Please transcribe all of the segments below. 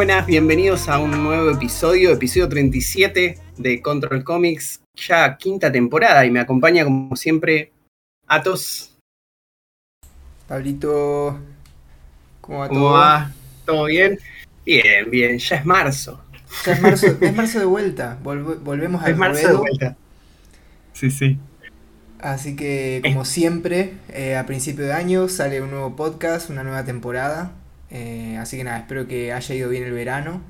Buenas, bienvenidos a un nuevo episodio, episodio 37 de Control Comics, ya quinta temporada y me acompaña como siempre Atos. Pablito, ¿cómo va ¿Cómo todo? va? ¿Todo bien? Bien, bien, ya es marzo. Ya es marzo, es marzo de vuelta, volve- volvemos al Es marzo de vuelta. Sí, sí. Así que, como siempre, eh, a principio de año sale un nuevo podcast, una nueva temporada. Eh, así que nada, espero que haya ido bien el verano.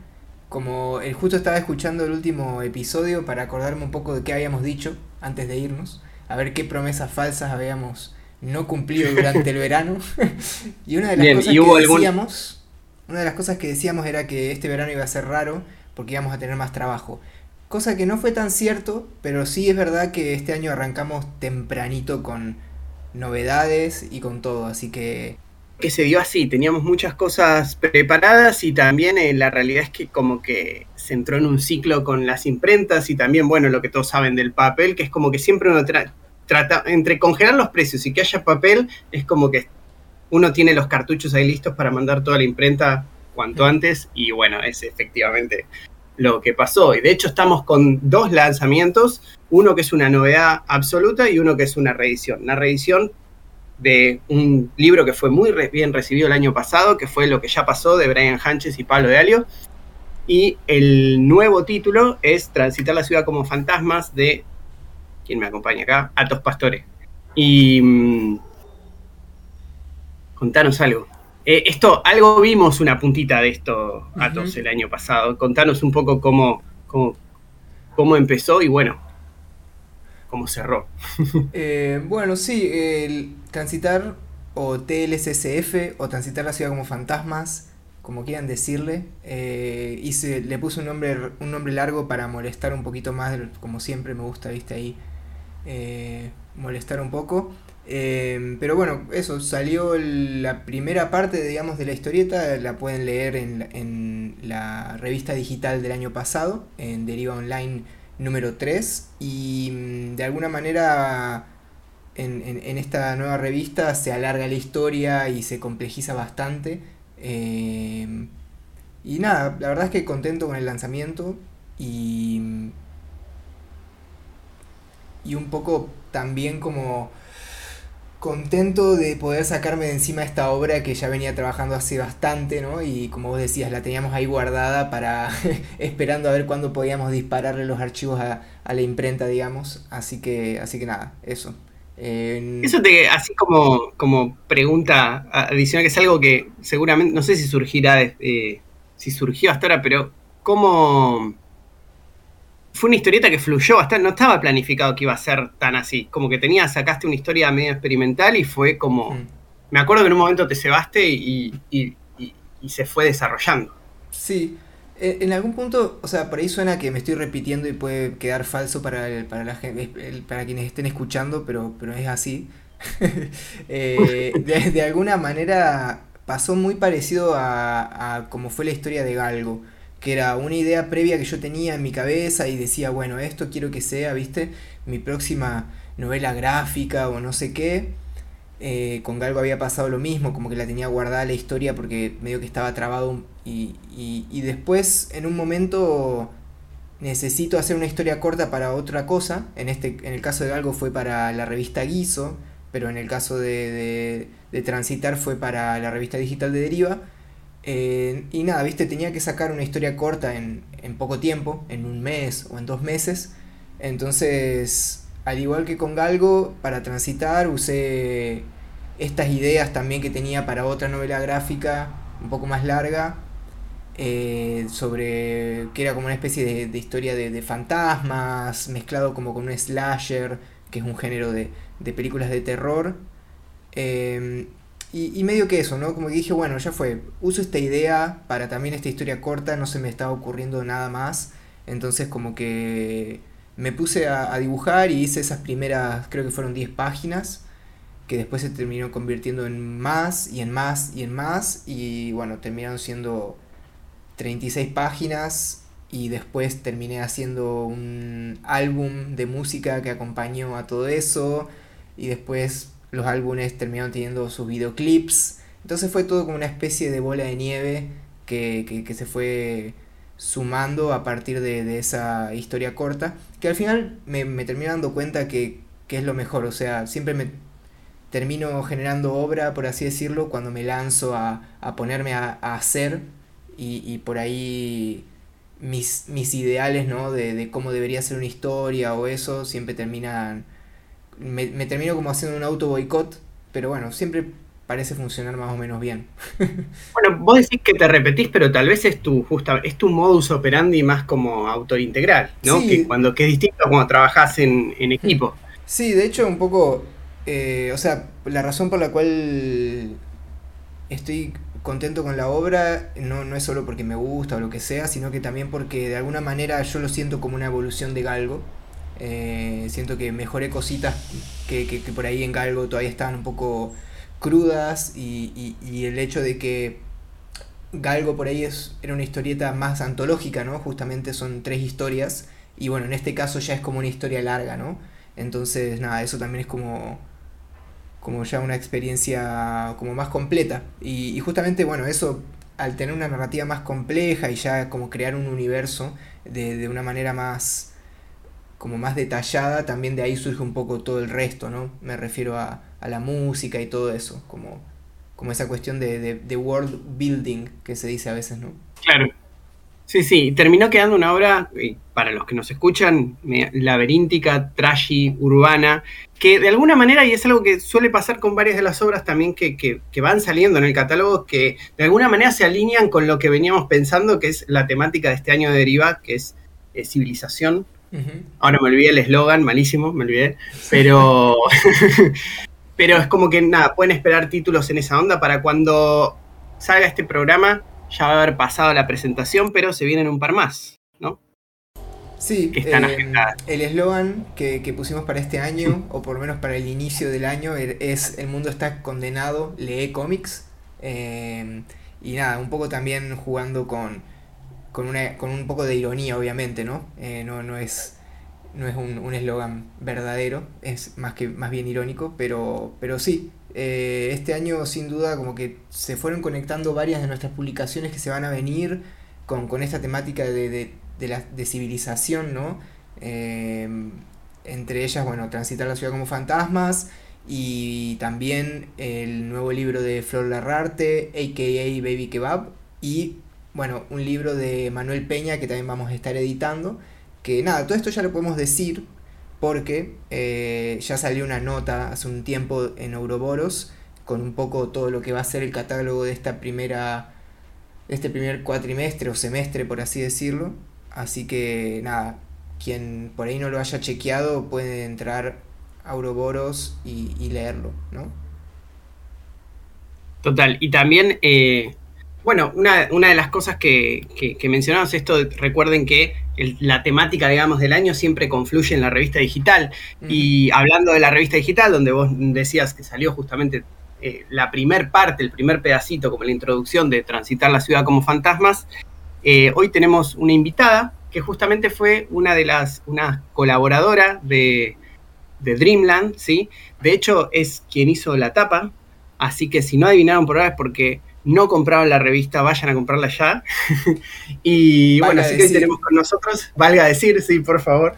Como el justo estaba escuchando el último episodio para acordarme un poco de qué habíamos dicho antes de irnos, a ver qué promesas falsas habíamos no cumplido durante el verano. y una de las Bien, cosas ¿y que algún- decíamos, una de las cosas que decíamos era que este verano iba a ser raro porque íbamos a tener más trabajo. Cosa que no fue tan cierto, pero sí es verdad que este año arrancamos tempranito con novedades y con todo, así que Que se dio así, teníamos muchas cosas preparadas y también eh, la realidad es que como que se entró en un ciclo con las imprentas y también, bueno, lo que todos saben del papel, que es como que siempre uno tra- trata, entre congelar los precios y que haya papel, es como que uno tiene los cartuchos ahí listos para mandar toda la imprenta cuanto antes y bueno, es efectivamente lo que pasó. Y de hecho estamos con dos lanzamientos, uno que es una novedad absoluta y uno que es una reedición. Una reedición de un libro que fue muy bien recibido el año pasado, que fue Lo que ya pasó de Brian Hanches y Pablo de Alio. Y el nuevo título es Transitar la ciudad como fantasmas de, ¿quién me acompaña acá? Atos Pastore. Y mm, contanos algo. Eh, esto, algo vimos una puntita de esto, Atos, el año pasado. Contanos un poco cómo, cómo, cómo empezó y bueno, cómo cerró. Eh, bueno, sí, el transitar o TLSSF o transitar la ciudad como fantasmas, como quieran decirle, eh, hice, le puse un nombre, un nombre largo para molestar un poquito más, como siempre me gusta, viste ahí, eh, molestar un poco. Eh, pero bueno, eso, salió la primera parte, digamos, de la historieta, la pueden leer en, la- en la revista digital del año pasado, en Deriva Online número 3 y mm, de alguna manera en, en- esta nueva revista se alarga la historia y se complejiza bastante. eh, y nada, la verdad es que contento con el lanzamiento y, y un poco también como contento de poder sacarme de encima esta obra que ya venía trabajando hace bastante, ¿no? Y como vos decías, la teníamos ahí guardada para esperando a ver cuándo podíamos dispararle los archivos a, a la imprenta, digamos. Así que, así que nada, eso. Eh, Eso te, así como, como pregunta adicional, que es algo que seguramente, no sé si surgirá, eh, si surgió hasta ahora, pero ¿cómo fue una historieta que fluyó bastante? No estaba planificado que iba a ser tan así, como que tenías, sacaste una historia medio experimental y fue como, mm. me acuerdo que en un momento te cebaste y, y- y- y se fue desarrollando. Sí, en algún punto, o sea, por ahí suena que me estoy repitiendo y puede quedar falso para, el- para, la para quienes estén escuchando, pero, pero es así. Eh, de, alguna manera pasó muy parecido a como fue la historia de Galgo, que era una idea previa que yo tenía en mi cabeza y decía, bueno, esto quiero que sea, ¿viste? Mi próxima novela gráfica o no sé qué. Eh, con Galgo había pasado lo mismo, como que la tenía guardada la historia porque medio que estaba trabado y, y- después en un momento necesito hacer una historia corta para otra cosa. En, este, en el caso de Galgo fue para la revista Guiso, pero en el caso de, de- de Transitar fue para la revista digital de Deriva. Eh, y nada, viste, tenía que sacar una historia corta en, en poco tiempo, en un mes o en dos meses. Entonces, al igual que con Galgo, para transitar usé estas ideas también que tenía para otra novela gráfica un poco más larga, eh, sobre que era como una especie de, historia de, fantasmas, mezclado como con un slasher, que es un género de, de películas de terror. Y, y medio que eso, ¿no? Como que dije, bueno, ya fue, uso esta idea para también esta historia corta, no se me estaba ocurriendo nada más. Entonces como que me puse a, dibujar y hice esas primeras, creo que fueron 10 páginas, que después se terminó convirtiendo en más y en más y en más. Y bueno, terminaron siendo 36 páginas y después terminé haciendo un álbum de música que acompañó a todo eso y después los álbumes terminaron teniendo sus videoclips. Entonces fue todo como una especie de bola de nieve que, que, se fue sumando a partir de, esa historia corta, que al final me, me termino dando cuenta que, que es lo mejor, o sea, siempre me termino generando obra, por así decirlo, cuando me lanzo a, a ponerme a, a hacer y, y, por ahí mis, mis ideales, ¿no? De, de, cómo debería ser una historia o eso, siempre terminan... Me, me termino como haciendo un auto boicot, pero bueno, siempre parece funcionar más o menos bien. bueno, vos decís que te repetís, pero tal vez es tu justa, es tu modus operandi más como autor integral, ¿no? Que cuando que es distinto cuando trabajás en, en equipo. Sí, de hecho un poco eh, o sea, la razón por la cual estoy contento con la obra no, no es solo porque me gusta o lo que sea, sino que también porque de alguna manera yo lo siento como una evolución de Galgo. Eh, siento que mejoré cositas que, que, por ahí en Galgo todavía estaban un poco crudas y, y, el hecho de que Galgo por ahí es, era una historieta más antológica, ¿no? Justamente son tres historias y bueno, en este caso ya es como una historia larga, ¿no? Entonces, nada, eso también es como como ya una experiencia como más completa. Y, justamente, bueno, eso al tener una narrativa más compleja y ya como crear un universo de, de, una manera más como más detallada, también de ahí surge un poco todo el resto, ¿no? Me refiero a, a la música y todo eso, como, como esa cuestión de, de, de world building que se dice a veces, ¿no? Claro, Sí, sí, terminó quedando una obra, para los que nos escuchan, laberíntica, trashy, urbana, que de alguna manera, y es algo que suele pasar con varias de las obras también que, que, van saliendo en el catálogo, que de alguna manera se alinean con lo que veníamos pensando, que es la temática de este año de Deriva, que es eh, civilización. Ahora me olvidé el eslogan, malísimo, me olvidé, pero, pero es como que nada, pueden esperar títulos en esa onda para cuando salga este programa ya va a haber pasado la presentación, pero se vienen un par más, ¿no? Sí, eh, el eslogan que, pusimos para este año, o por lo menos para el inicio del año, er, es El mundo está condenado, lee cómics. Eh, y nada, un poco también jugando con, con, una, con un poco de ironía, obviamente, ¿no? Eh, no, no es no es un eslogan verdadero, es más que más bien irónico, pero, pero sí, eh, este año sin duda como que se fueron conectando varias de nuestras publicaciones que se van a venir con, con esta temática de, de, de civilización, ¿no? Eh, entre ellas, bueno, Transitar la ciudad como fantasmas y también el nuevo libro de Flor Larrarte, a.k.a. Baby Kebab, y bueno, un libro de Manuel Peña que también vamos a estar editando, que nada, todo esto ya lo podemos decir porque eh, ya salió una nota hace un tiempo en Ouroboros con un poco todo lo que va a ser el catálogo de esta primera este primer cuatrimestre o semestre por así decirlo. Así que nada quien por ahí no lo haya chequeado puede entrar a Ouroboros y, leerlo no total. Y también eh, bueno, una, una, de las cosas que, que, mencionamos, esto, recuerden que la temática, digamos, del año siempre confluye en la revista digital. Y hablando de la revista digital, donde vos decías que salió justamente eh, la primer parte, el primer pedacito, como la introducción de Transitar la ciudad como fantasmas, eh, hoy tenemos una invitada que justamente fue una de las, una colaboradora de, de Dreamland, ¿sí? De hecho, es quien hizo la tapa, así que si no adivinaron por ahora es porque no compraron la revista, vayan a comprarla ya. y bueno, así que tenemos con nosotros, valga decir, sí, por favor.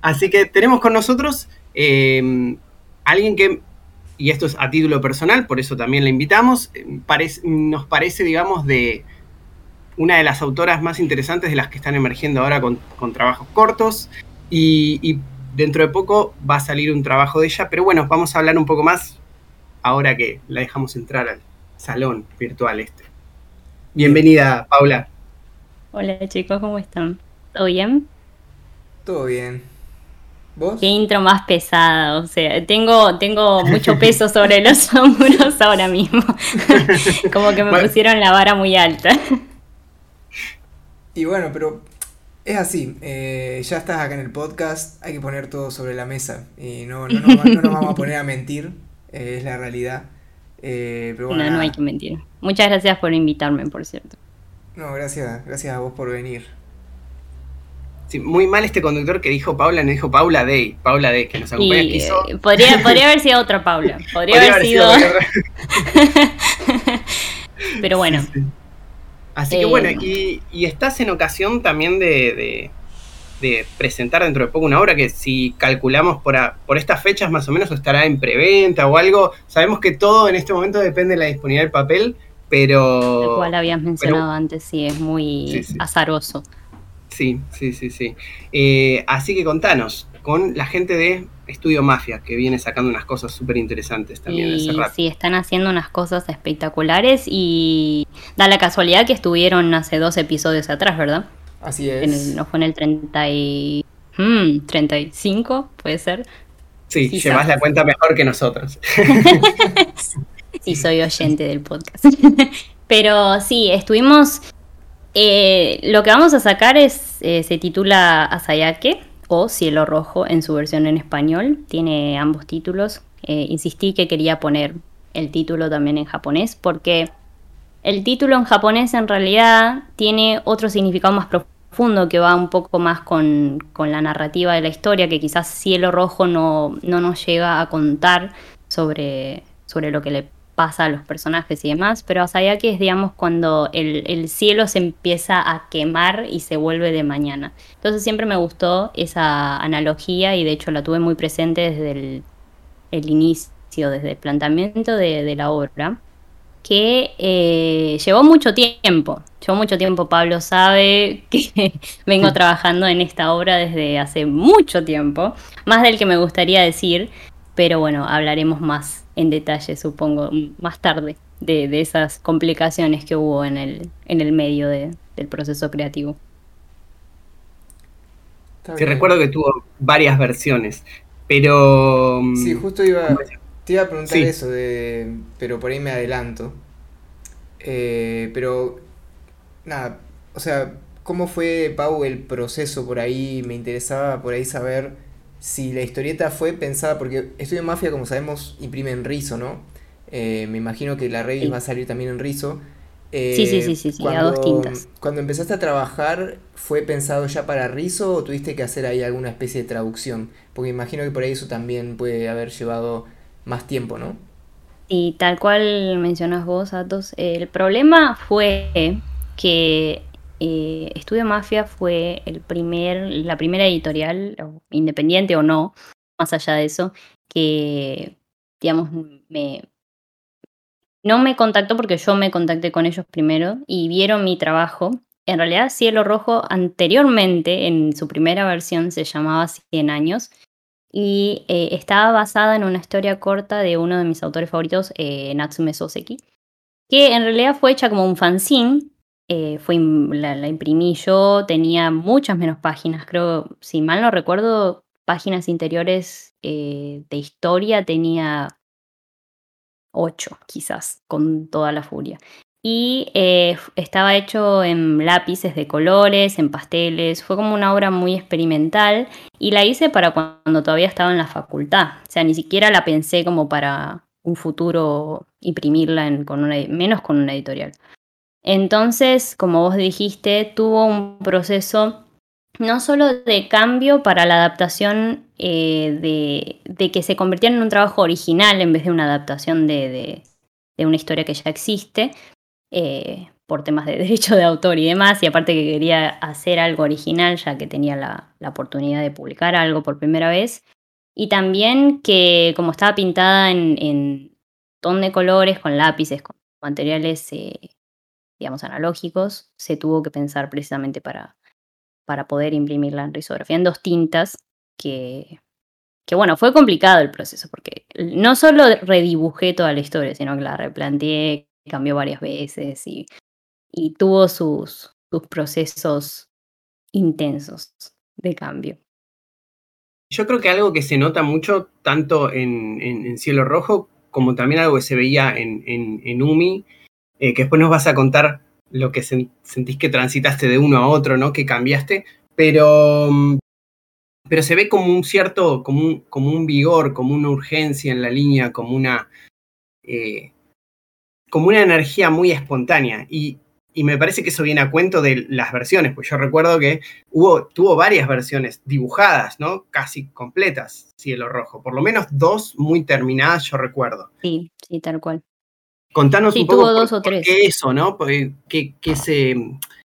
Así que tenemos con nosotros eh, alguien que, y esto es a título personal, por eso también la invitamos, nos parece, digamos, de una de las autoras más interesantes de las que están emergiendo ahora con, trabajos cortos. Y, y dentro de poco va a salir un trabajo de ella, pero bueno, vamos a hablar un poco más ahora que la dejamos entrar al, salón virtual este. Bienvenida, Paula. Hola chicos, ¿cómo están? ¿Todo bien? Todo bien. ¿Vos? Qué intro más pesada, o sea, tengo, tengo mucho peso sobre los hombros ahora mismo. Como que me pusieron la vara muy alta. Y bueno, pero es así, eh, ya estás acá en el podcast, hay que poner todo sobre la mesa y no, no, nos vamos a poner a mentir, eh, es la realidad. Eh, no, no hay que mentir. Muchas gracias por invitarme, por cierto. No, gracias, gracias a vos por venir. Sí, muy mal este conductor que dijo Paula, no dijo Paula Day, Paula Day, que nos acompaña. Eh, podría, podría haber sido otra Paula, podría, haber, sido... Pero bueno. Así que bueno, y, estás en ocasión también de, presentar dentro de poco una obra que si calculamos por, por estas fechas más o menos estará en preventa o algo. Sabemos que todo en este momento depende de la disponibilidad del papel, pero... Lo cual habías mencionado antes, sí, es muy azaroso. Sí, sí, sí, sí. Eh, así que contanos, con la gente de Estudio Mafia, que viene sacando unas cosas súper interesantes también. Y, sí, están haciendo unas cosas espectaculares y da la casualidad que estuvieron hace dos episodios atrás, ¿verdad? Así es. no fue en el 30 y... 35, hmm, puede ser. Sí, llevas la cuenta mejor que nosotros. sí, soy oyente del podcast. Pero sí, estuvimos... Eh, lo que vamos a sacar es, eh, se titula Asayake, o Cielo Rojo en su versión en español. Tiene ambos títulos. Eh, insistí que quería poner el título también en japonés porque el título en japonés en realidad tiene otro significado más profundo que va un poco más con, la narrativa de la historia que quizás Cielo Rojo no, no nos llega a contar sobre, sobre lo que le pasa a los personajes y demás, pero Asayaki es, digamos, cuando el, cielo se empieza a quemar y se vuelve de mañana. Entonces siempre me gustó esa analogía y de hecho la tuve muy presente desde el, inicio, desde el planteamiento de, la obra, que eh, llevó mucho tiempo. Llevó mucho tiempo, Pablo sabe que vengo trabajando en esta obra desde hace mucho tiempo, más del que me gustaría decir, pero bueno, hablaremos más en detalle, supongo, más tarde, de, esas complicaciones que hubo en el, en el medio del proceso creativo. Sí, recuerdo que tuvo varias versiones, pero... Mm, sí, justo iba, te iba a preguntar eso, de, pero por ahí me adelanto. Eh, pero, nada, o sea, ¿cómo fue, Pau, el proceso por ahí? Me interesaba por ahí saber si la historieta fue pensada, porque Estudio Mafia, como sabemos, imprime en rizo, ¿no? Eh, me imagino que la revista va a salir también en rizo. Eh, sí, sí, sí, sí, cuando, a dos tintas. Cuando empezaste a trabajar, ¿fue pensado ya para rizo o tuviste que hacer ahí alguna especie de traducción? Porque imagino que por ahí eso también puede haber llevado más tiempo, ¿no? Y tal cual mencionas vos, Atos, el problema fue que eh, Estudio Mafia fue el primer, la primera editorial, independiente o no, más allá de eso, que, digamos, me, no me contactó porque yo me contacté con ellos primero y vieron mi trabajo. En realidad, Cielo Rojo anteriormente, en su primera versión, se llamaba 100 años y eh, estaba basada en una historia corta de uno de mis autores favoritos, eh, Natsume Soseki, que en realidad fue hecha como un fanzine eh, fue, la, imprimí yo, tenía muchas menos páginas, creo, si mal no recuerdo, páginas interiores de historia tenía ocho, quizás, con toda la furia. Y eh, estaba hecho en lápices de colores, en pasteles, fue como una obra muy experimental y la hice para cuando todavía estaba en la facultad, o sea, ni siquiera la pensé como para un futuro imprimirla con una, menos con una editorial. Entonces, como vos dijiste, tuvo un proceso no solo de cambio para la adaptación eh, de, que se convirtiera en un trabajo original en vez de una adaptación de, una historia que ya existe, eh, por temas de derecho de autor y demás, y aparte que quería hacer algo original ya que tenía la, oportunidad de publicar algo por primera vez, y también que como estaba pintada en, ton de colores, con lápices, con materiales eh, digamos, analógicos, se tuvo que pensar precisamente para, para poder imprimirla en risografía en dos tintas, que, que bueno, fue complicado el proceso, porque no solo redibujé toda la historia, sino que la replanteé, cambió varias veces y, tuvo sus, procesos intensos de cambio. Yo creo que algo que se nota mucho, tanto en, Cielo Rojo, como también algo que se veía en, Umi, eh, que después nos vas a contar lo que sentís que transitaste de uno a otro, ¿no? Que cambiaste, pero, mm, pero se ve como un cierto, como un, como un vigor, como una urgencia en la línea, como una, eh, como una energía muy espontánea. Y, y, me parece que eso viene a cuento de las versiones, pues yo recuerdo que hubo, tuvo varias versiones dibujadas, ¿no? Casi completas, Cielo Rojo, por lo menos dos muy terminadas, yo recuerdo. Sí, sí, tal cual. Contanos Sí, un poco tuvo dos por- o por tres. qué eso, ¿no? Porque- ¿Qué, qué se,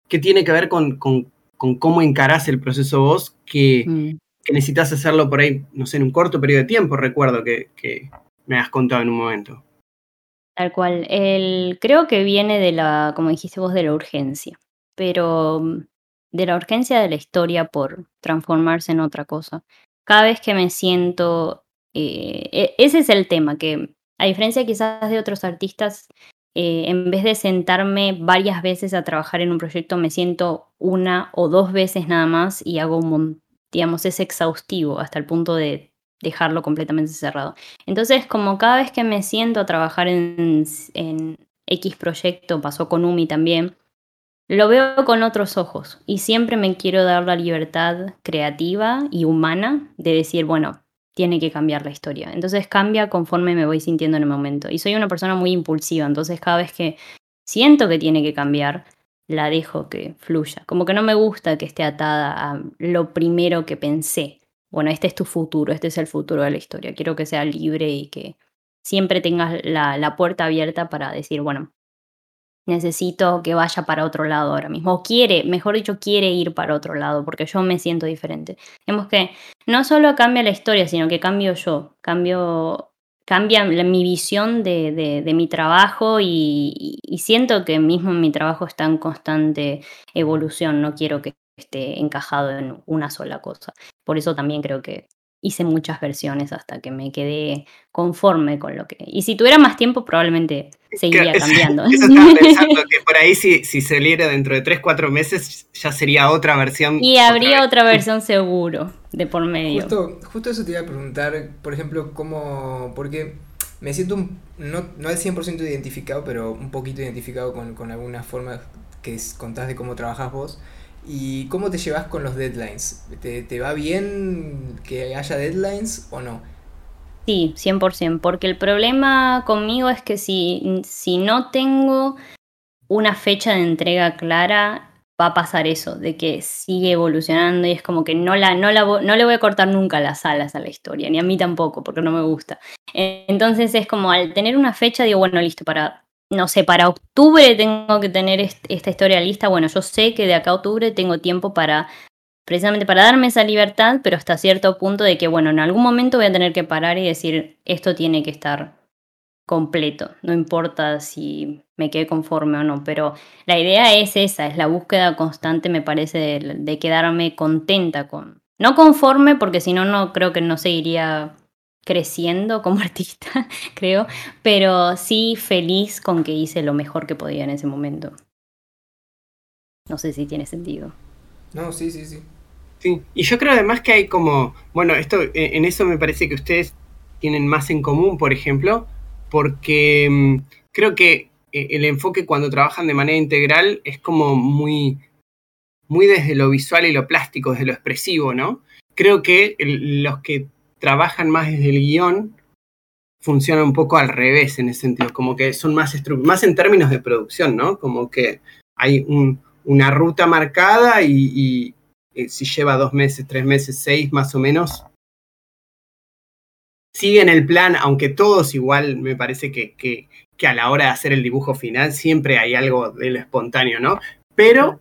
qué tiene que ver con, con- con cómo encarás el proceso vos que, Mm. que necesitas hacerlo por ahí, no sé, en un corto periodo de tiempo, recuerdo que, que me has contado en un momento. Tal cual. El, creo que viene de la, como dijiste vos, de la urgencia, pero mm, de la urgencia de la historia por transformarse en otra cosa. Cada vez que me siento, eh, e- ese es el tema, que a diferencia quizás de otros artistas, eh, en vez de sentarme varias veces a trabajar en un proyecto, me siento una o dos veces nada más y hago un, digamos, es exhaustivo hasta el punto de dejarlo completamente cerrado. Entonces, como cada vez que me siento a trabajar en, X proyecto, pasó con Umi también, lo veo con otros ojos y siempre me quiero dar la libertad creativa y humana de decir, bueno, tiene que cambiar la historia. Entonces cambia conforme me voy sintiendo en el momento. Y soy una persona muy impulsiva, entonces cada vez que siento que tiene que cambiar, la dejo que fluya. Como que no me gusta que esté atada a lo primero que pensé. Bueno, este es tu futuro, este es el futuro de la historia. Quiero que sea libre y que siempre tengas la, puerta abierta para decir, bueno, necesito que vaya para otro lado ahora mismo. O quiere, mejor dicho, quiere ir para otro lado porque yo me siento diferente. Vemos que no solo cambia la historia, sino que cambio yo, cambio, cambia mi visión de, mi trabajo y siento que mismo mi trabajo está en constante evolución. No quiero que esté encajado en una sola cosa. Por eso también creo que hice muchas versiones hasta que me quedé conforme con lo que... Y si tuviera más tiempo probablemente seguiría cambiando. Eso estaba pensando que por ahí si, si saliera dentro de 3, 4 meses ya sería otra versión. Y otra habría vez. otra versión seguro de por medio. Justo, justo eso te iba a preguntar, por ejemplo, cómo, porque me siento un- no, no al 100% identificado, pero un poquito identificado con, con algunas formas que contás de cómo trabajas vos. ¿Y cómo te llevas con los deadlines? ¿Te, te va bien que haya deadlines o no? Sí, 100%, porque el problema conmigo es que si, si no tengo una fecha de entrega clara, va a pasar eso, de que sigue evolucionando y es como que no, la, no, la, no le voy a cortar nunca las alas a la historia, ni a mí tampoco, porque no me gusta. Entonces es como al tener una fecha, digo, bueno, listo, para, no sé, para octubre tengo que tener est- esta historia lista, bueno, yo sé que de acá a octubre tengo tiempo para precisamente para darme esa libertad, pero hasta cierto punto de que, bueno, en algún momento voy a tener que parar y decir, esto tiene que estar completo, no importa si me quedé conforme o no, pero la idea es esa, es la búsqueda constante, me parece, de, de quedarme contenta con, no conforme, porque si no, no creo que no seguiría creciendo como artista, creo, pero sí feliz con que hice lo mejor que podía en ese momento. No sé si tiene sentido. No, sí, sí, sí. Sí, y yo creo además que hay como, bueno, esto eh, en eso me parece que ustedes tienen más en común, por ejemplo, porque mm, creo que eh, el enfoque cuando trabajan de manera integral es como muy, muy desde lo visual y lo plástico, desde lo expresivo, ¿no? Creo que los que trabajan más desde el guion funcionan un poco al revés en ese sentido, como que son más, en términos de producción, ¿no? Como que hay un- una ruta marcada y, eh, si lleva dos meses, tres meses, seis más o menos, siguen el plan, aunque todos igual me parece que, que, que a la hora de hacer el dibujo final siempre hay algo de lo espontáneo, ¿no? Pero,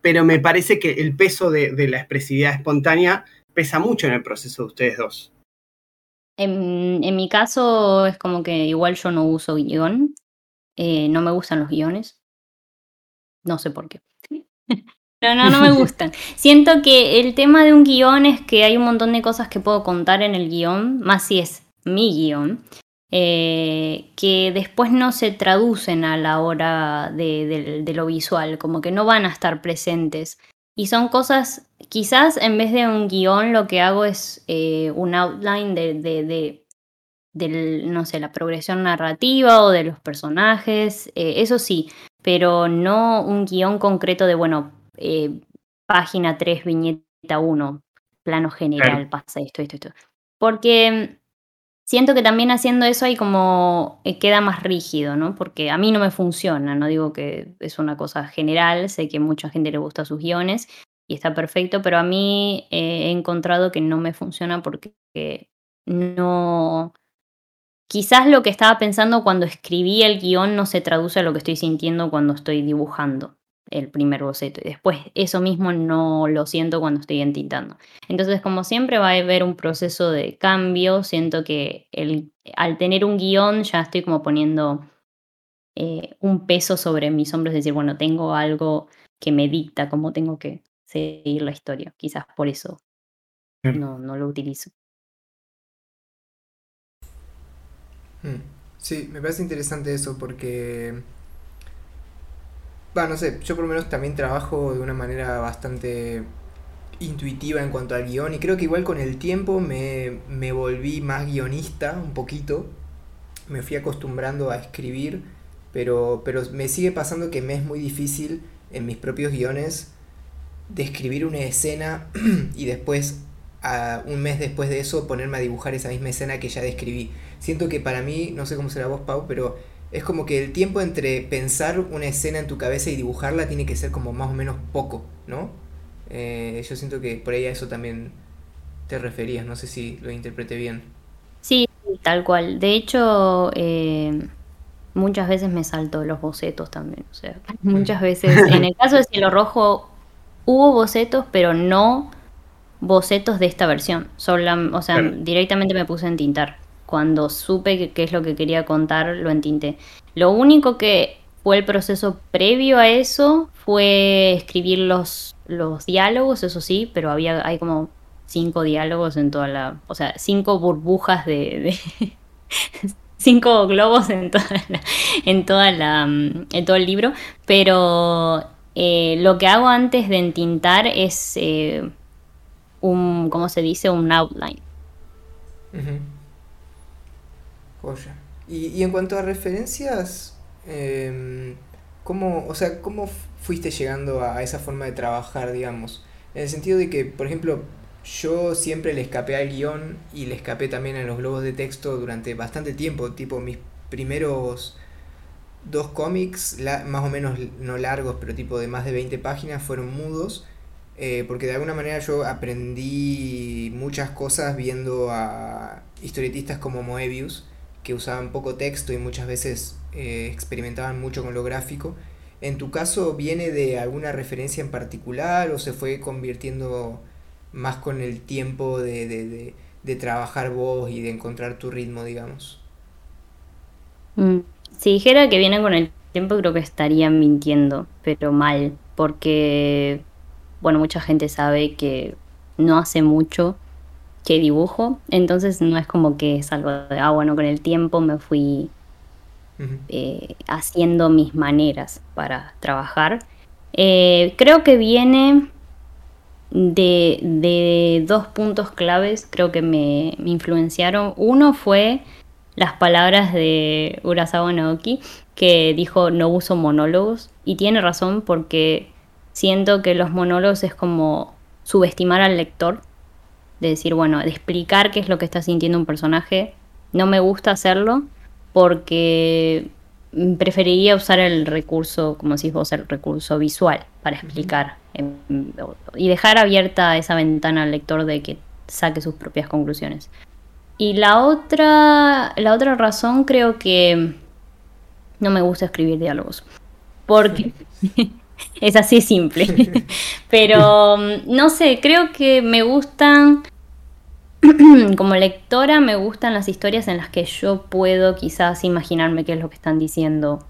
pero me parece que el peso de la expresividad espontánea pesa mucho en el proceso de ustedes dos. En, en mi caso es como que igual yo no uso guion, eh, no me gustan los guiones, no sé por qué. Pero no, no me gustan. Siento que el tema de un guion es que hay un montón de cosas que puedo contar en el guion, más si es mi guion, eh, que después no se traducen a la hora de, de- de lo visual, como que no van a estar presentes. Y son cosas, quizás en vez de un guion lo que hago es eh, un outline de, de, de- del, no sé, la progresión narrativa o de los personajes, eh, eso sí, pero no un guion concreto de, bueno, eh, página 3, viñeta 1, plano general, pasa esto, esto, esto. Porque siento que también haciendo eso hay como eh, queda más rígido, ¿no? Porque a mí no me funciona, no digo que es una cosa general, sé que mucha gente le gusta sus guiones y está perfecto, pero a mí eh, he encontrado que no me funciona porque no quizás lo que estaba pensando cuando escribí el guion no se traduce a lo que estoy sintiendo cuando estoy dibujando el primer boceto y después eso mismo no lo siento cuando estoy entintando. Entonces, como siempre va a haber un proceso de cambio, siento que el, al tener un guion ya estoy como poniendo eh, un peso sobre mis hombros, es decir, bueno, tengo algo que me dicta cómo tengo que seguir la historia. Quizás por eso no, no lo utilizo. Hmm. Sí, me parece interesante eso porque Va, no sé, yo por lo menos también trabajo de una manera bastante intuitiva en cuanto al guion y creo que igual con el tiempo me, me volví más guionista un poquito, me fui acostumbrando a escribir, pero, pero me sigue pasando que me es muy difícil en mis propios guiones describir una escena y después, a un mes después de eso, ponerme a dibujar esa misma escena que ya describí. Siento que para mí, no sé cómo será vos, Pau, pero es como que el tiempo entre pensar una escena en tu cabeza y dibujarla tiene que ser como más o menos poco, ¿no? Eh, yo siento que por ahí a eso también te referías, no sé si lo interpreté bien. Sí, tal cual. De hecho, eh, muchas veces me salto los bocetos también. O sea, muchas veces, en el caso de Cielo Rojo, hubo bocetos, pero no bocetos de esta versión. Solo, o sea, directamente me puse en tintar cuando supe qué es lo que quería contar, lo entinté. Lo único que fue el proceso previo a eso fue escribir los, los diálogos, eso sí, pero había, hay como cinco diálogos en toda la, o sea, cinco burbujas de, cinco globos en toda en toda la, en todo el libro, pero eh, lo que hago antes de entintar es eh, un, ¿cómo se dice? Un outline. Y, en cuanto a referencias, eh, ¿cómo, o sea, ¿cómo fuiste llegando a esa forma de trabajar, digamos? En el sentido de que, por ejemplo, yo siempre le escapé al guion y le escapé también a los globos de texto durante bastante tiempo, tipo mis primeros dos cómics, más o menos no largos, pero tipo de más de 20 páginas, fueron mudos, eh, porque de alguna manera yo aprendí muchas cosas viendo a historietistas como Moebius, que usaban poco texto y muchas veces eh, experimentaban mucho con lo gráfico. ¿En tu caso viene de alguna referencia en particular o se fue convirtiendo más con el tiempo de, trabajar vos y de encontrar tu ritmo, digamos? Mm, si dijera que viene con el tiempo creo que estarían mintiendo, pero mal, porque, bueno, mucha gente sabe que no hace mucho que dibujo, entonces no es como que es algo de, ah, bueno, con el tiempo me fui eh, haciendo mis maneras para trabajar. Eh, creo que viene de, dos puntos claves, creo que me, influenciaron. Uno fue las palabras de Urasawa Naoki, que dijo no uso monólogos, y tiene razón porque siento que los monólogos es como subestimar al lector de decir, bueno, de explicar qué es lo que está sintiendo un personaje. No me gusta hacerlo porque preferiría usar el recurso, como decís vos, el recurso visual para explicar em, y dejar abierta esa ventana al lector de que saque sus propias conclusiones. Y la otra, la otra razón creo que no me gusta escribir diálogos. Porque es así simple. Pero no sé, creo que me gustan como lectora me gustan las historias en las que yo puedo quizás imaginarme qué es lo que están diciendo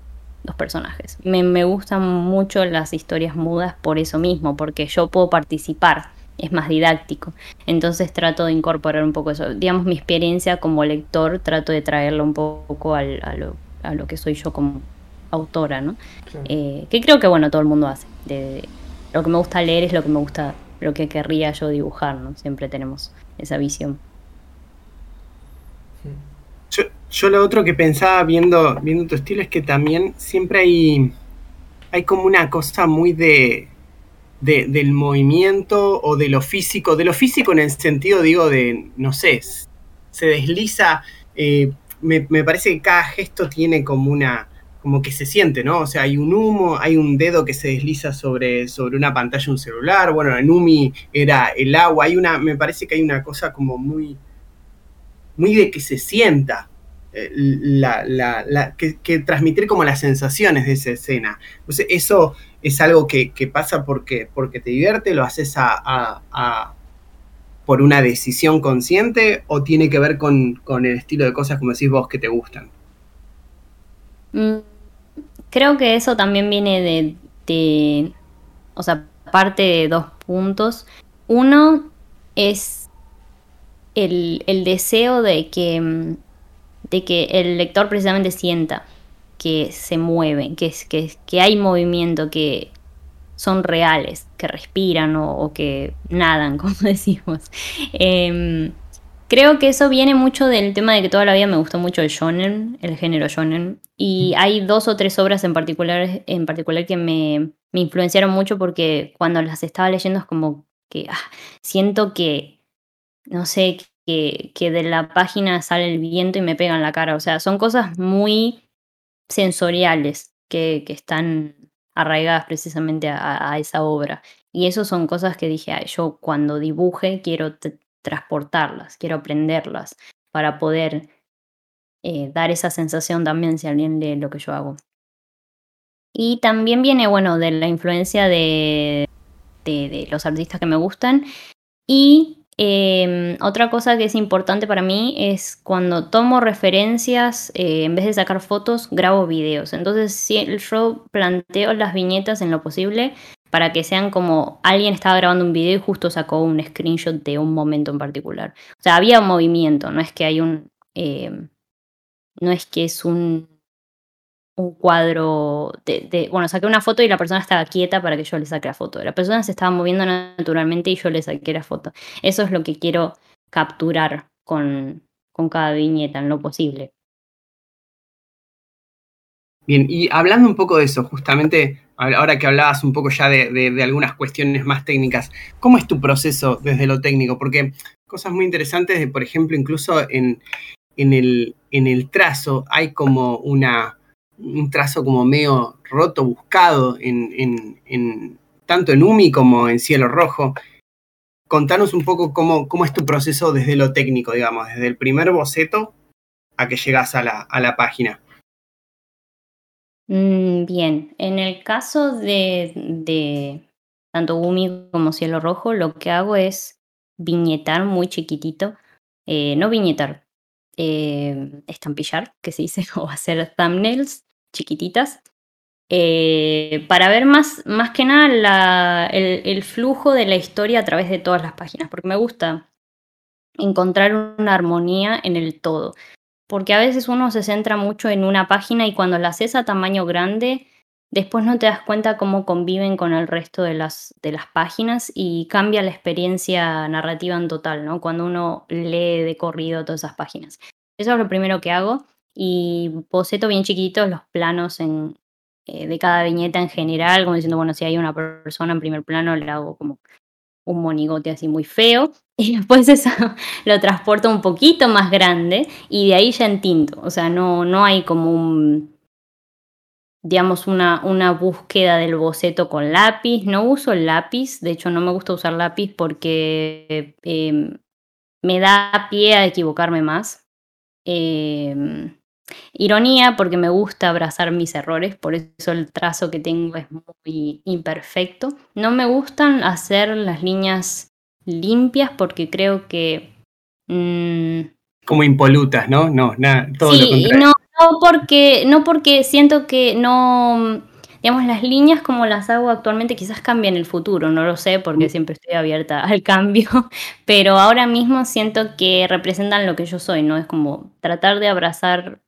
los personajes. Me, gustan mucho las historias mudas por eso mismo, porque yo puedo participar, es más didáctico. Entonces trato de incorporar un poco eso. Digamos, mi experiencia como lector trato de traerlo un poco a, lo, que soy yo como autora, ¿no? Eh, que creo que, bueno, todo el mundo hace. De, lo que me gusta leer es lo que me gusta, lo que querría yo dibujar, ¿no? Siempre tenemos esa visión. Yo, lo otro que pensaba viendo, viendo tu estilo es que también siempre hay, hay como una cosa muy de, del movimiento o de lo físico, de lo físico en el sentido, digo, de, no sé, se desliza, eh, me, me, parece que cada gesto tiene como una, como que se siente, ¿no? O sea, hay un humo, hay un dedo que se desliza sobre, sobre una pantalla un celular, bueno, en Umi era el agua, hay una, me parece que hay una cosa como muy, muy de que se sienta. eh, la, que, transmitir como las sensaciones de esa escena. Entonces, eso es algo que, pasa porque, porque te divierte, lo haces a, por una decisión consciente o tiene que ver con, el estilo de cosas, como decís vos, que te gustan. Mm, creo que eso también viene de, de o sea, parte de dos puntos. Uno es el, el deseo de que mm, de que el lector precisamente sienta que se mueven, que, que, que hay movimiento, que son reales, que respiran o, que nadan, como decimos. Em, creo que eso viene mucho del tema de que toda la vida me gustó mucho el shonen, el género shonen, y hay dos o tres obras en particular, en particular que me, me influenciaron mucho porque cuando las estaba leyendo es como que ah, siento que, no sé, que, de la página sale el viento y me pega en la cara. O sea, son cosas muy sensoriales que, están arraigadas precisamente a, esa obra. Y eso son cosas que dije, yo cuando dibuje quiero transportarlas, quiero aprenderlas para poder eh, dar esa sensación también si alguien lee lo que yo hago. Y también viene, bueno, de la influencia de, de los artistas que me gustan y Em, otra cosa que es importante para mí es cuando tomo referencias, eh, en vez de sacar fotos, grabo videos. Entonces, si yo planteo las viñetas en lo posible para que sean como alguien estaba grabando un video y justo sacó un screenshot de un momento en particular. O sea, había un movimiento, no es que hay un... Em, no es que es un un cuadro de, bueno, saqué una foto y la persona estaba quieta para que yo le saque la foto. La persona se estaba moviendo naturalmente y yo le saqué la foto. Eso es lo que quiero capturar con, con cada viñeta en lo posible. Bien, y hablando un poco de eso, justamente ahora que hablabas un poco ya de, algunas cuestiones más técnicas, ¿cómo es tu proceso desde lo técnico? Porque cosas muy interesantes, de, por ejemplo, incluso en, en, el, en el trazo hay como una, un trazo como medio roto, buscado, en, tanto en UMI como en Cielo Rojo. Contanos un poco cómo, cómo es tu proceso desde lo técnico, digamos, desde el primer boceto a que llegas a la, página. Mm, bien, en el caso de, tanto UMI como Cielo Rojo, lo que hago es viñetar muy chiquitito, eh, no viñetar, eh, estampillar, que se dice, o hacer thumbnails chiquititas, eh, para ver más, más que nada el, flujo de la historia a través de todas las páginas, porque me gusta encontrar una armonía en el todo. Porque a veces uno se centra mucho en una página y cuando la haces a tamaño grande, después no te das cuenta cómo conviven con el resto de las, de las páginas y cambia la experiencia narrativa en total, ¿no? Cuando uno lee de corrido todas esas páginas. Eso es lo primero que hago y boceto bien chiquitos los planos en, eh, de cada viñeta en general, como diciendo, bueno, si hay una persona en primer plano, le hago como un monigote así muy feo. Y después eso lo transporto un poquito más grande y de ahí ya entinto. O sea, no, no hay como un, digamos, una, una búsqueda del boceto con lápiz. No uso lápiz, de hecho no me gusta usar lápiz porque em, me da pie a equivocarme más. Eh, Ironía porque me gusta abrazar mis errores, por eso el trazo que tengo es muy imperfecto. No me gustan hacer las líneas limpias porque creo que... Mm, Como impolutas, ¿no? No, nada, todo lo contrario. No, no, porque, no porque siento que no... Digamos, las líneas como las hago actualmente quizás cambien en el futuro, no lo sé porque mm. siempre estoy abierta al cambio, pero ahora mismo siento que representan lo que yo soy, ¿no? Es como tratar de abrazar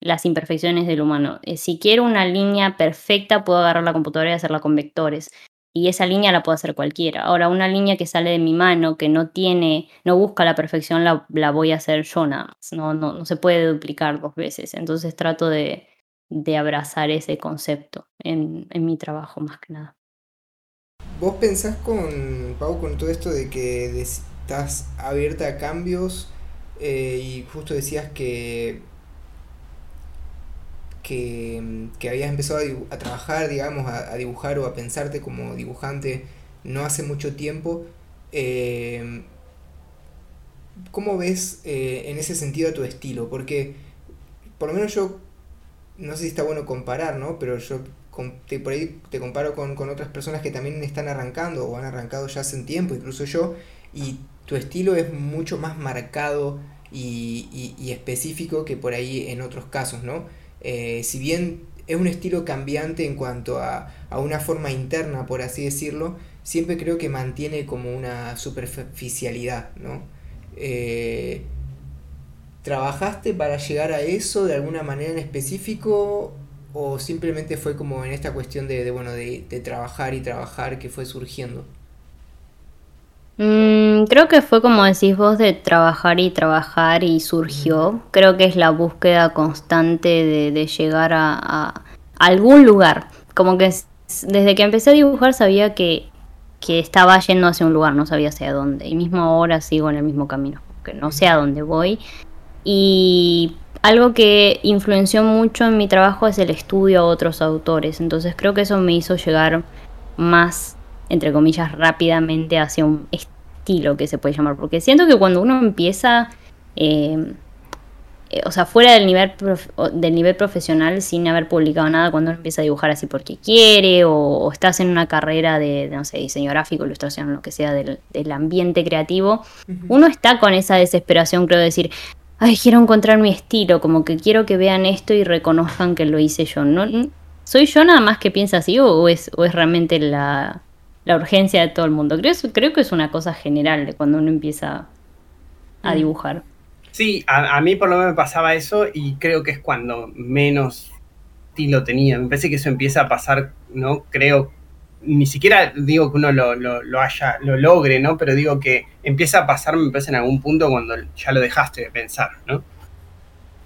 las imperfecciones del humano. Eh, si quiero una línea perfecta, puedo agarrar la computadora y hacerla con vectores. Y esa línea la puede hacer cualquiera. Ahora, una línea que sale de mi mano, que no tiene, no busca la perfección, la, la voy a hacer yo nada más. No, no, no se puede duplicar dos veces. Entonces trato de, de abrazar ese concepto en, en, mi trabajo más que nada. ¿Vos pensás con, Pau, con todo esto de que estás abierta a cambios eh, y justo decías que que, que habías empezado a, trabajar, digamos, a, dibujar o a pensarte como dibujante no hace mucho tiempo. Eh, ¿Cómo ves eh, en ese sentido tu estilo? Porque por lo menos yo, no sé si está bueno comparar, ¿no? Pero yo te, por ahí te comparo con, otras personas que también están arrancando o han arrancado ya hace un tiempo, incluso yo, y tu estilo es mucho más marcado y, específico que por ahí en otros casos, ¿no? Eh, si bien es un estilo cambiante en cuanto a, una forma interna, por así decirlo, siempre creo que mantiene como una superficialidad. Eh, ¿Trabajaste para llegar a eso de alguna manera en específico o simplemente fue como en esta cuestión de, bueno, de, trabajar y trabajar que fue surgiendo? Mm, creo que fue como decís vos de trabajar y trabajar y surgió. Creo que es la búsqueda constante de, llegar a, algún lugar. Como que desde que empecé a dibujar sabía que, que estaba yendo hacia un lugar, no sabía hacia dónde. Y mismo ahora sigo en el mismo camino, que no sé a dónde voy. Y algo que influenció mucho en mi trabajo es el estudio a otros autores, entonces creo que eso me hizo llegar más, entre comillas, rápidamente hacia un estilo que se puede llamar, porque siento que cuando uno empieza, eh, eh, o sea, fuera del nivel, del nivel profesional, sin haber publicado nada, cuando uno empieza a dibujar así porque quiere, o, estás en una carrera de, no sé, diseño gráfico, ilustración, lo que sea, del, ambiente creativo, uno está con esa desesperación, creo, de decir, ay, quiero encontrar mi estilo, como que quiero que vean esto y reconozcan que lo hice yo. ¿No, ¿Soy yo nada más que piensa así o es, o es realmente la, urgencia de todo el mundo? Creo, creo que es una cosa general de cuando uno empieza a mm. dibujar. Sí, a, mí por lo menos me pasaba eso y creo que es cuando menos estilo tenía. Me parece que eso empieza a pasar, ¿no? Creo ni siquiera digo que uno lo, haya, lo logre, ¿no? Pero digo que empieza a pasar, me parece, en algún punto cuando ya lo dejaste de pensar, ¿no?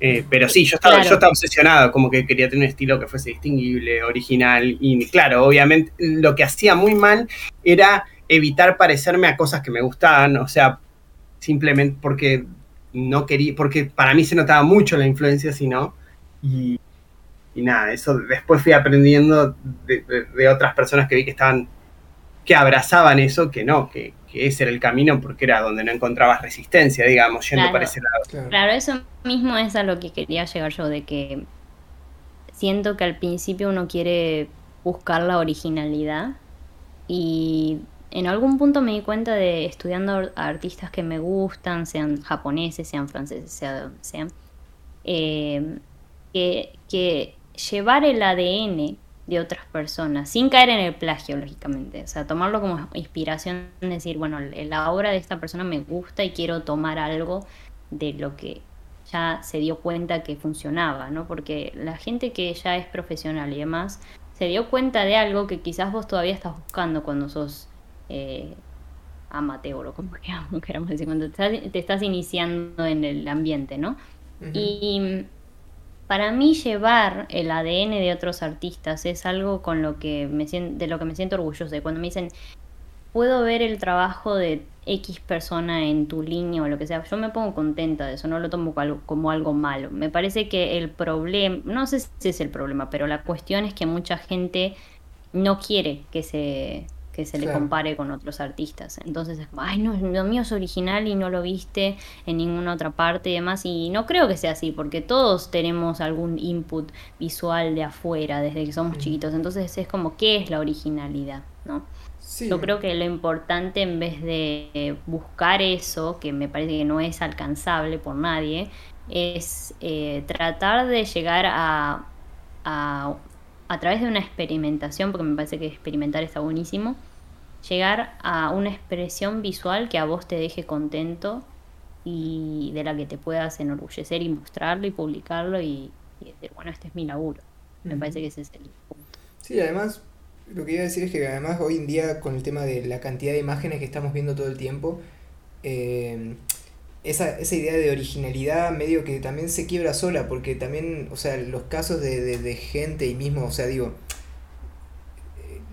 Eh, pero sí, yo estaba, yo estaba obsesionado, como que quería tener un estilo que fuese distinguible, original, y claro, obviamente lo que hacía muy mal era evitar parecerme a cosas que me gustaban, o sea, simplemente porque no quería, porque para mí se notaba mucho la influencia, si no, y, y nada, eso después fui aprendiendo de, otras personas que vi que estaban, que abrazaban eso, que no, que, ese era el camino porque era donde no encontrabas resistencia, digamos, yendo claro, para ese lado. Claro. eso mismo es a lo que quería llegar yo, de que siento que al principio uno quiere buscar la originalidad y en algún punto me di cuenta de estudiando a artistas que me gustan, sean japoneses, sean franceses, sea sean, eh, que, que llevar el ADN de otras personas, sin caer en el plagio, lógicamente. O sea, tomarlo como inspiración, decir, bueno, la obra de esta persona me gusta y quiero tomar algo de lo que ya se dio cuenta que funcionaba, ¿no? Porque la gente que ya es profesional y demás, se dio cuenta de algo que quizás vos todavía estás buscando cuando sos eh, amateur o como queramos decir, cuando te estás, iniciando en el ambiente, ¿no? Y para mí llevar el ADN de otros artistas es algo con lo que me de lo que me siento orgullosa. cuando me dicen, puedo ver el trabajo de X persona en tu línea o lo que sea, yo me pongo contenta de eso, no lo tomo como algo malo. Me parece que el problema, no sé si es el problema, pero la cuestión es que mucha gente no quiere que se que se le compare con otros artistas. Entonces es como, ay, no, lo mío es original y no lo viste en ninguna otra parte y demás. Y no creo que sea así, porque todos tenemos algún input visual de afuera desde que somos chiquitos. Entonces es como, ¿qué es la originalidad? ¿no? Yo creo que lo importante en vez de buscar eso, que me parece que no es alcanzable por nadie, es eh, tratar de llegar a, a a través de una experimentación, porque me parece que experimentar está buenísimo, llegar a una expresión visual que a vos te deje contento y de la que te puedas enorgullecer y mostrarlo y publicarlo y, decir, bueno, este es mi laburo. Me parece que ese es el punto. Sí, además, lo que iba a decir es que además hoy en día con el tema de la cantidad de imágenes que estamos viendo todo el tiempo, eh, esa, esa idea de originalidad medio que también se quiebra sola, porque también, o sea, los casos de, de, gente y mismo, o sea, digo,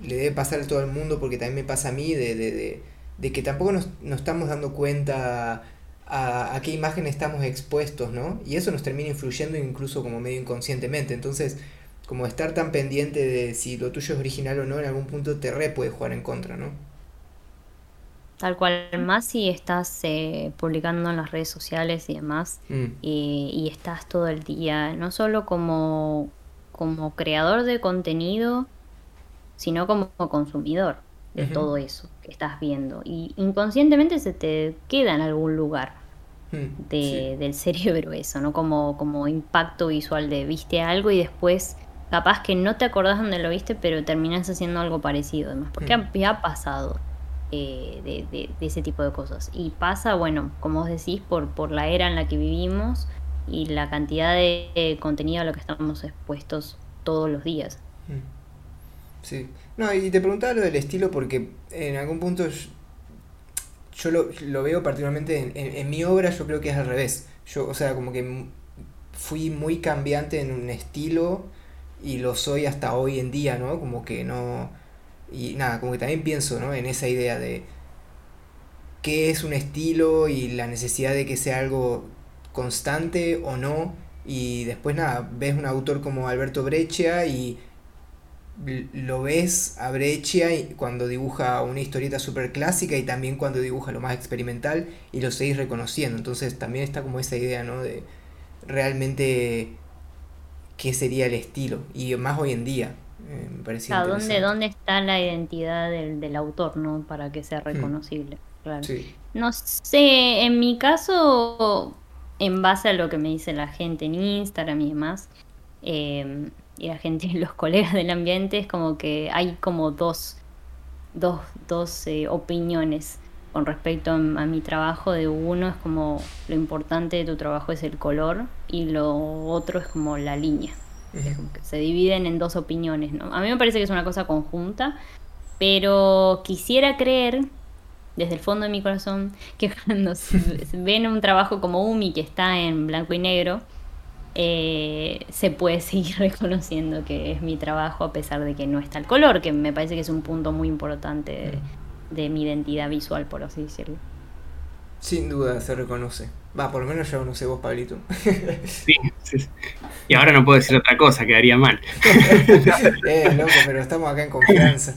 le debe pasar a todo el mundo porque también me pasa a mí, de, de, de que tampoco nos, nos, estamos dando cuenta a, a, qué imagen estamos expuestos, ¿no? Y eso nos termina influyendo incluso como medio inconscientemente. Entonces, como estar tan pendiente de si lo tuyo es original o no, en algún punto te re puede jugar en contra, ¿no? Tal cual, más si estás eh, publicando en las redes sociales y demás, Mm, eh, y estás todo el día, no solo como, como creador de contenido, sino como consumidor de todo eso que estás viendo. Y inconscientemente se te queda en algún lugar mm, de- sí. del cerebro eso, ¿no? Como, como impacto visual de viste algo y después capaz que no te acordás dónde lo viste, pero terminás haciendo algo parecido además, porque Mm. ha, pasado eh, de, de- de ese tipo de cosas. Y pasa, bueno, como vos decís, por, por la era en la que vivimos y la cantidad de, de contenido a lo que estamos expuestos todos los días. Mm. Sí. No, y te preguntaba lo del estilo porque en algún punto yo, lo, lo veo particularmente en, en- mi obra, yo creo que es al revés. Yo, o sea, como que fui muy cambiante en un estilo y lo soy hasta hoy en día, ¿no? Como que no... Y nada, como que también pienso, ¿no? En esa idea de qué es un estilo y la necesidad de que sea algo constante o no. Y después nada, ves un autor como Alberto Breccia y lo ves a Breccia y cuando dibuja una historieta súper clásica y también cuando dibuja lo más experimental y lo seguís reconociendo. Entonces también está como esa idea, ¿no? De realmente qué sería el estilo. Y más hoy en día. eh, me parecía O sea, ¿dónde. ¿dónde está la identidad del, del autor, ¿no? Para que sea reconocible. Claro. Sí. No sé, en mi caso, en base a lo que me dice la gente en Instagram y demás, eh, y la gente, los colegas del ambiente, es como que hay como dos, dos, dos eh, opiniones con respecto a, a mi trabajo. De uno es como lo importante de tu trabajo es el color y lo otro es como la línea. Es como que se dividen en dos opiniones, ¿no? A mí me parece que es una cosa conjunta, pero quisiera creer desde el fondo de mi corazón que cuando se ven un trabajo como Umi que está en blanco y negro, eh, se puede seguir reconociendo que es mi trabajo a pesar de que no está el color, que me parece que es un punto muy importante de, de mi identidad visual, por así decirlo. Sin duda se reconoce. Va, por lo menos yo no sé vos, Pablito. Sí, sí, sí. Y ahora no puedo decir otra cosa, quedaría mal. eh, loco, pero estamos acá en confianza.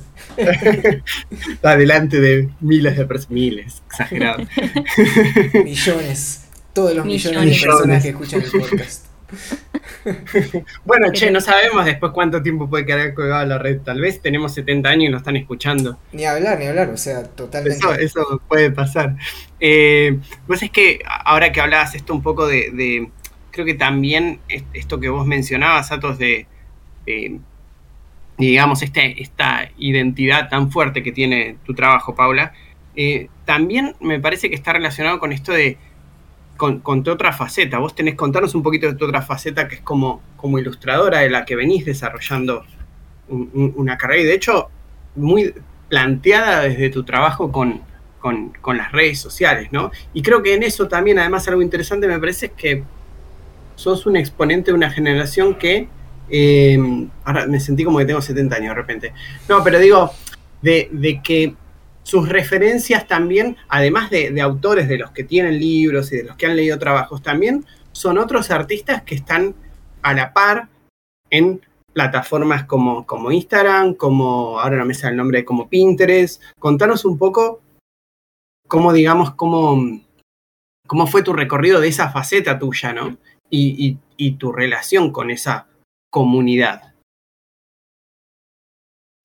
Adelante de miles de personas, miles, exagerado. Millones. Todos los millones, Millones. de personas que escuchan el podcast. Bueno, che, no sabemos después cuánto tiempo puede quedar colgado la red. Tal vez tenemos 70 años y nos están escuchando. Ni hablar, ni hablar, o sea, totalmente. Eso, eso puede pasar. Eh, pues es que ahora que hablabas esto un poco de, de- creo que también es- esto que vos mencionabas, Atos, de, de, digamos, este, esta identidad tan fuerte que tiene tu trabajo, Paula, eh, también me parece que está relacionado con esto de, con, tu otra faceta. Vos tenés, contarnos un poquito de tu otra faceta que es como, como ilustradora de la que venís desarrollando un- un- una carrera y de hecho muy planteada desde tu trabajo con, con, con las redes sociales, ¿no? Y creo que en eso también, además, algo interesante me parece es que sos un exponente de una generación que, eh, ahora me sentí como que tengo 70 años de repente, no, pero digo, de, de que sus referencias también, además de, de autores de los que tienen libros y de los que han leído trabajos, también son otros artistas que están a la par en plataformas como, como Instagram, como, ahora no me sale el nombre, como Pinterest. Contanos un poco cómo, digamos, cómo, cómo fue tu recorrido de esa faceta tuya, ¿no? Y, y- tu relación con esa comunidad.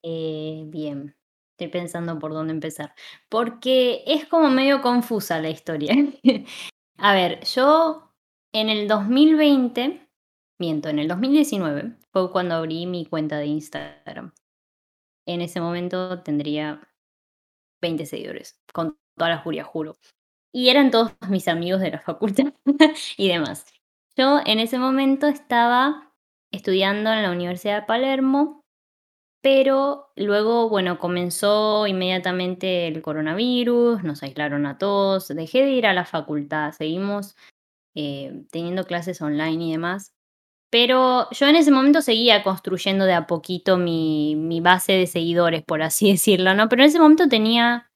Eh, bien, estoy pensando por dónde empezar. Porque es como medio confusa la historia. A ver, yo en el 2020, miento, en el 2019 fue cuando abrí mi cuenta de Instagram. En ese momento tendría 20 seguidores, con toda la furia, juro. Y eran todos mis amigos de la facultad y demás. Yo en ese momento estaba estudiando en la Universidad de Palermo pero luego, bueno, comenzó inmediatamente el coronavirus, nos aislaron a todos, dejé de ir a la facultad, seguimos eh, teniendo clases online y demás. Pero yo en ese momento seguía construyendo de a poquito mi, mi base de seguidores, por así decirlo, ¿no? Pero en ese momento tenía...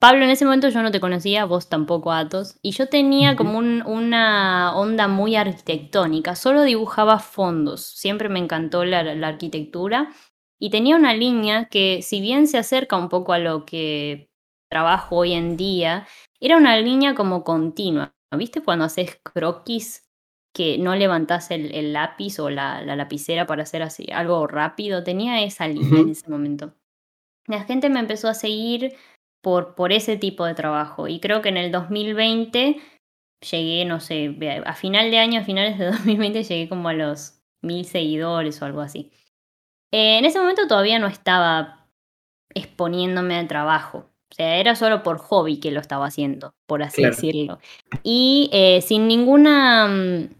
Pablo, en ese momento yo no te conocía, vos tampoco, Atos, y yo tenía como un- una onda muy arquitectónica, solo dibujaba fondos, siempre me encantó la, la arquitectura y tenía una línea que, si bien se acerca un poco a lo que trabajo hoy en día, era una línea como continua. ¿Viste cuando haces croquis que no levantás el, lápiz o la, lapicera para hacer así algo rápido? Tenía esa línea en ese momento. La gente me empezó a seguir por, por ese tipo de trabajo y creo que en el 2020 llegué, no sé, a final de año, a finales de 2020 llegué como a los mil seguidores o algo así. Eh, en ese momento todavía no estaba exponiéndome al trabajo. O sea, era solo por hobby que lo estaba haciendo, por así decirlo. Y eh, sin ninguna. Mm,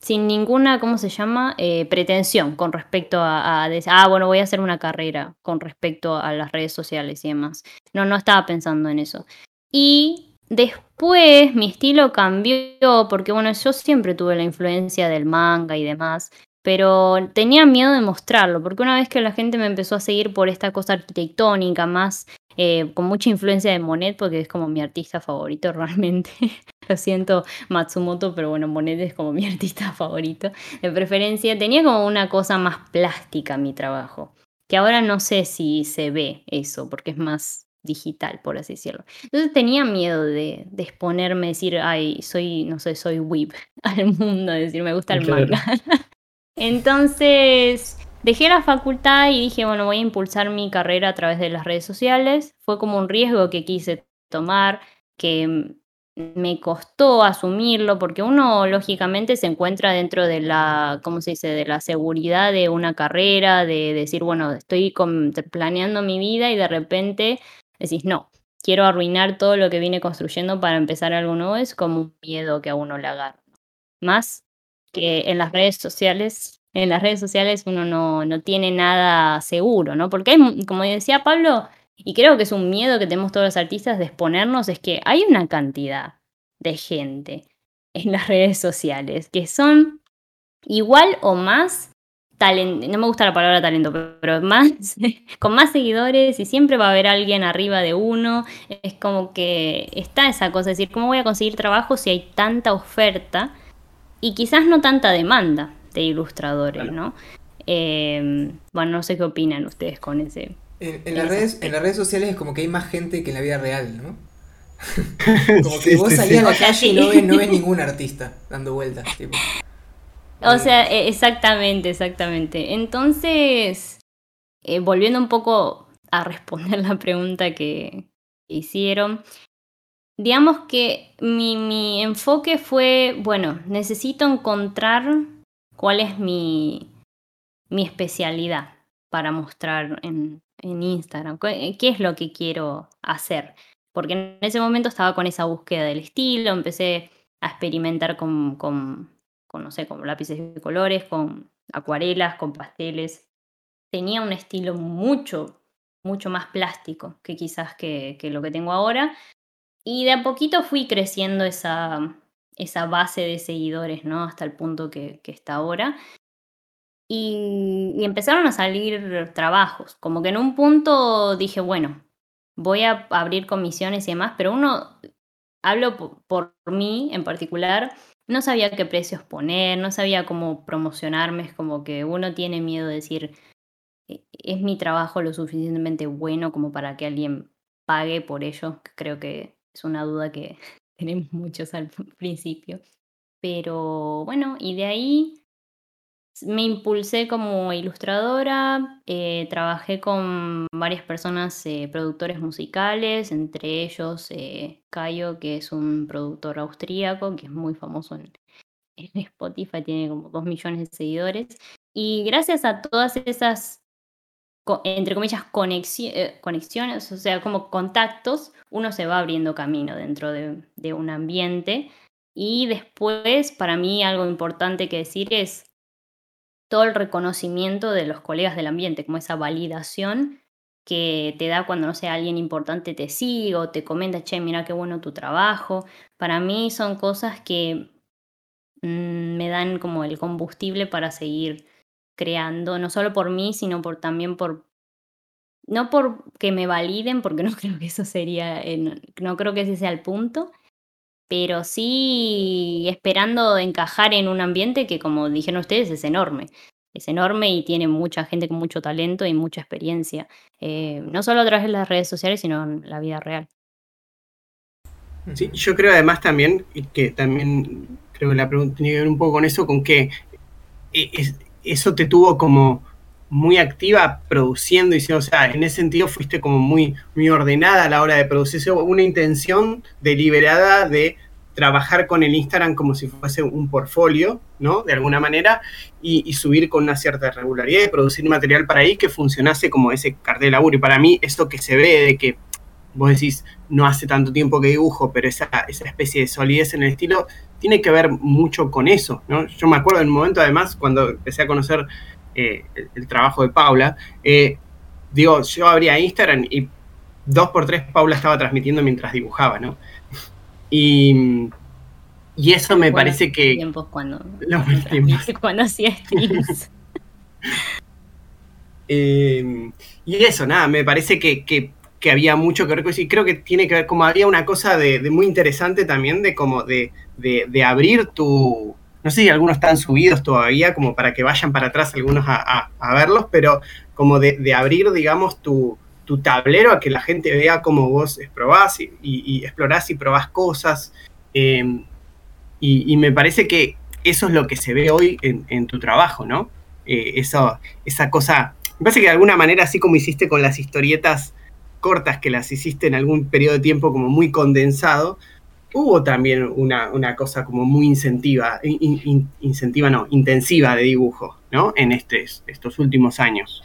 sin ninguna, ¿cómo se llama? Eh, pretensión con respecto a, a, decir, ah, bueno, voy a hacer una carrera con respecto a las redes sociales y demás. No, no estaba pensando en eso. Y después mi estilo cambió porque, bueno, yo siempre tuve la influencia del manga y demás pero tenía miedo de mostrarlo, porque una vez que la gente me empezó a seguir por esta cosa arquitectónica, más eh, con mucha influencia de Monet, porque es como mi artista favorito realmente. Lo siento, Matsumoto, pero bueno, Monet es como mi artista favorito de preferencia. Tenía como una cosa más plástica mi trabajo, que ahora no sé si se ve eso, porque es más digital, por así decirlo. Entonces tenía miedo de, de exponerme, decir, ay, soy, no sé, soy whip al mundo, decir, me gusta el manga. Entonces, dejé la facultad y dije, bueno, voy a impulsar mi carrera a través de las redes sociales. Fue como un riesgo que quise tomar, que me costó asumirlo, porque uno lógicamente se encuentra dentro de la, ¿cómo se dice?, de la seguridad de una carrera, de decir, bueno, estoy planeando mi vida y de repente decís, no, quiero arruinar todo lo que vine construyendo para empezar algo nuevo, es como un miedo que a uno le agarra. Más que en las redes sociales, en las redes sociales uno no, no tiene nada seguro, ¿no? Porque hay, como decía Pablo, y creo que es un miedo que tenemos todos los artistas de exponernos, es que hay una cantidad de gente en las redes sociales que son igual o más talento, no me gusta la palabra talento, pero más, con más seguidores y siempre va a haber alguien arriba de uno. Es como que está esa cosa, es decir, ¿cómo voy a conseguir trabajo si hay tanta oferta? Y quizás no tanta demanda de ilustradores, ¿no? Em, bueno, no sé qué opinan ustedes con ese. En, las redes, en las redes sociales es como que hay más gente que en la vida real, ¿no? como que vos salís a la calle y no ves, no ves ningún artista dando vueltas. O sea, e, exactamente, exactamente. Entonces, eh, volviendo un poco a responder la pregunta que hicieron, digamos que mi, enfoque fue, bueno, necesito encontrar cuál es mi, mi especialidad para mostrar en, en Instagram, ¿Qué, es lo que quiero hacer. Porque en ese momento estaba con esa búsqueda del estilo, empecé a experimentar con, con, con no sé, con lápices de colores, con acuarelas, con pasteles. Tenía un estilo mucho, mucho más plástico que quizás que, que lo que tengo ahora, y de a poquito fui creciendo esa, esa base de seguidores, ¿no? Hasta el punto que, está ahora. Y, empezaron a salir trabajos. Como que en un punto dije, bueno, voy a abrir comisiones y demás, pero uno, hablo por, por mí en particular, no sabía qué precios poner, no sabía cómo promocionarme, es como que uno tiene miedo de decir, e, es mi trabajo lo suficientemente bueno como para que alguien pague por ello, creo que es una duda que tenemos muchos al principio. Pero bueno, y de ahí me impulsé como ilustradora, eh, trabajé con varias personas, eh, productores musicales, entre ellos eh, Cayo, que es un productor austríaco, que es muy famoso en, en Spotify, tiene como dos millones de seguidores. Y gracias a todas esas entre comillas, eh, conexiones, o sea, como contactos, uno se va abriendo camino dentro de, un ambiente. Y después, para mí, algo importante que decir es todo el reconocimiento de los colegas del ambiente, como esa validación que te da cuando, no sé, alguien importante te sigue o te comenta, che, mira qué bueno tu trabajo. Para mí son cosas que mm, me dan como el combustible para seguir creando, no solo por mí, sino por también por no por que me validen, porque no creo que eso sería, eh, no, creo que ese sea el punto, pero sí esperando encajar en un ambiente que, como dijeron ustedes, es enorme. es enorme y tiene mucha gente con mucho talento y mucha experiencia, eh, no solo a través de las redes sociales, sino en la vida real. Sí, yo creo además también, que también creo que la pregunta tiene que ver un poco con eso, con que eh, eso te tuvo como muy activa produciendo y o sea, en ese sentido fuiste como muy, muy ordenada a la hora de producir, una intención deliberada de trabajar con el Instagram como si fuese un portfolio, ¿no? De alguna manera, y, subir con una cierta regularidad y producir material para ahí que funcionase como ese cartel de laburo. Y para mí, esto que se ve de que vos decís, no hace tanto tiempo que dibujo, pero esa, esa especie de solidez en el estilo, tiene que ver mucho con eso, ¿no? Yo me acuerdo en un momento, además, cuando empecé a conocer eh, el, trabajo de Paula, eh, digo, yo abría Instagram y dos por tres Paula estaba transmitiendo mientras dibujaba, ¿no? Y, y eso me parece que... Tiempos cuando, los tiempos. cuando hacía streams. Eh, y eso, nada, me parece que, que, que, había mucho que ver con eso. Y creo que tiene que ver, como había una cosa de, muy interesante también, de como de, de, abrir tu. No sé si algunos están subidos todavía, como para que vayan para atrás algunos a, verlos, pero como de, abrir, digamos, tu, tu tablero a que la gente vea cómo vos probás y, y, explorás y probás cosas. Em, y, me parece que eso es lo que se ve hoy en, tu trabajo, ¿no? Eh, eso, esa cosa, me parece que de alguna manera, así como hiciste con las historietas cortas que las hiciste en algún periodo de tiempo como muy condensado, hubo también una, cosa como muy incentiva, incentiva no, intensiva de dibujo, ¿no? En este, estos últimos años.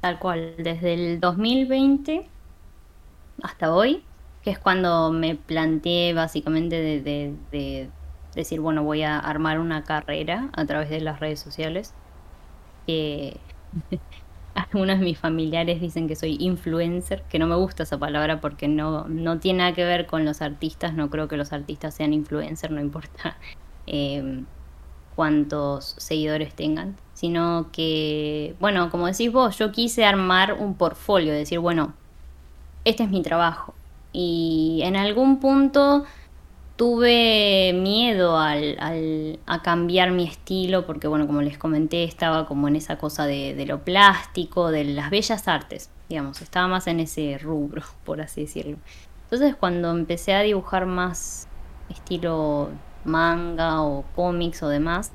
Tal cual, desde el 2020 hasta hoy, que es cuando me planteé básicamente de, decir, bueno, voy a armar una carrera a través de las redes sociales. Algunos de mis familiares dicen que soy influencer, que no me gusta esa palabra porque no, no tiene nada que ver con los artistas, no creo que los artistas sean influencers, no importa eh, cuántos seguidores tengan sino que, bueno, como decís vos, yo quise armar un portfolio, decir, bueno, este es mi trabajo. Y en algún punto tuve miedo al, a cambiar mi estilo, porque bueno, como les comenté, estaba como en esa cosa de, de, lo plástico, de las bellas artes, digamos, estaba más en ese rubro, por así decirlo. Entonces cuando empecé a dibujar más estilo manga o cómics o demás,